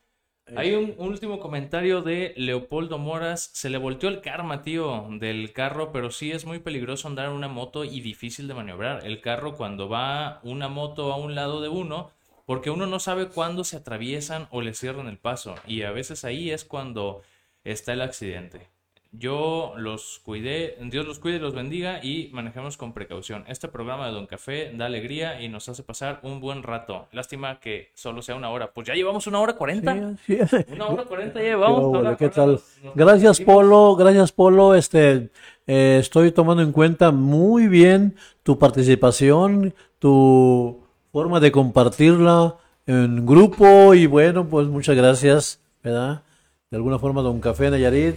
Speaker 3: Hay un último comentario de Leopoldo Moras. Se le volteó el karma, tío, del carro, pero sí es muy peligroso andar en una moto y difícil de maniobrar. El carro cuando va una moto a un lado de uno, porque uno no sabe cuándo se atraviesan o le cierran el paso. Y a veces ahí es cuando está el accidente. Yo los cuidé, Dios los cuide y los bendiga y manejemos con precaución. Este programa de Don Café da alegría y nos hace pasar un buen rato. Lástima que solo sea una hora. Pues ya llevamos una hora cuarenta.
Speaker 2: Sí, sí.
Speaker 3: Una hora cuarenta ya llevamos.
Speaker 2: ¿qué tal?
Speaker 3: nos-
Speaker 2: Gracias. Polo. Gracias, Polo. Este, eh, estoy tomando en cuenta muy bien tu participación, tu forma de compartirla en grupo y bueno, pues muchas gracias, ¿verdad? De alguna forma, Don Café Nayarit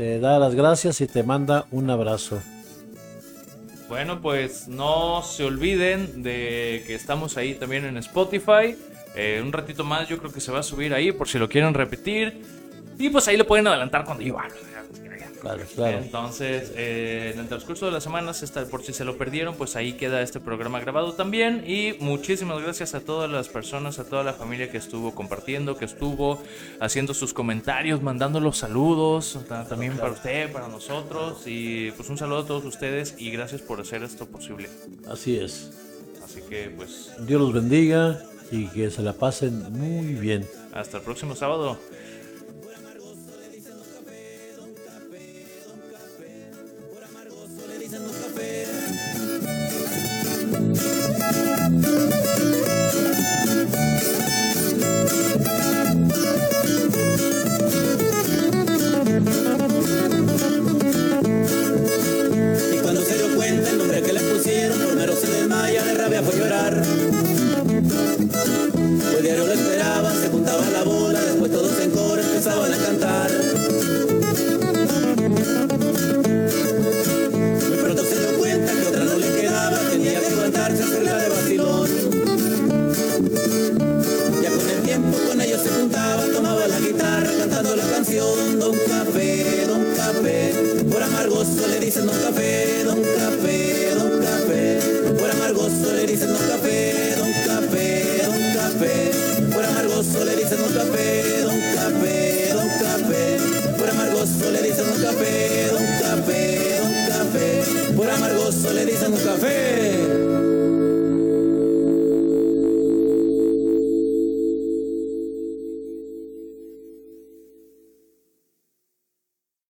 Speaker 2: te da las gracias y te manda un abrazo.
Speaker 3: Bueno, pues no se olviden de que estamos ahí también en Spotify. Eh, un ratito más yo creo que se va a subir ahí por si lo quieren repetir. Y pues ahí le pueden adelantar cuando yo hablo.
Speaker 2: Claro, claro.
Speaker 3: Entonces, eh, en el transcurso de las semanas, está, por si se lo perdieron, pues ahí queda este programa grabado también. Y muchísimas gracias a todas las personas, a toda la familia que estuvo compartiendo, que estuvo haciendo sus comentarios, mandando los saludos, ta- también para usted, para nosotros. Y pues un saludo a todos ustedes y gracias por hacer esto posible.
Speaker 2: Así es.
Speaker 3: Así que pues
Speaker 2: Dios los bendiga y que se la pasen muy bien.
Speaker 3: hasta el próximo sábado.
Speaker 1: Y Don Café, Don Café. Por amargoso le dicen Don Café, Don Café, Don Café. Por amargoso le dicen Don Café, Don Café, Don Café. Por amargoso le dicen Don Café, Don Café, Don Café. Por amargoso le dicen Don Café, Don Café, Don Café. Por amargoso le dicen Don Café.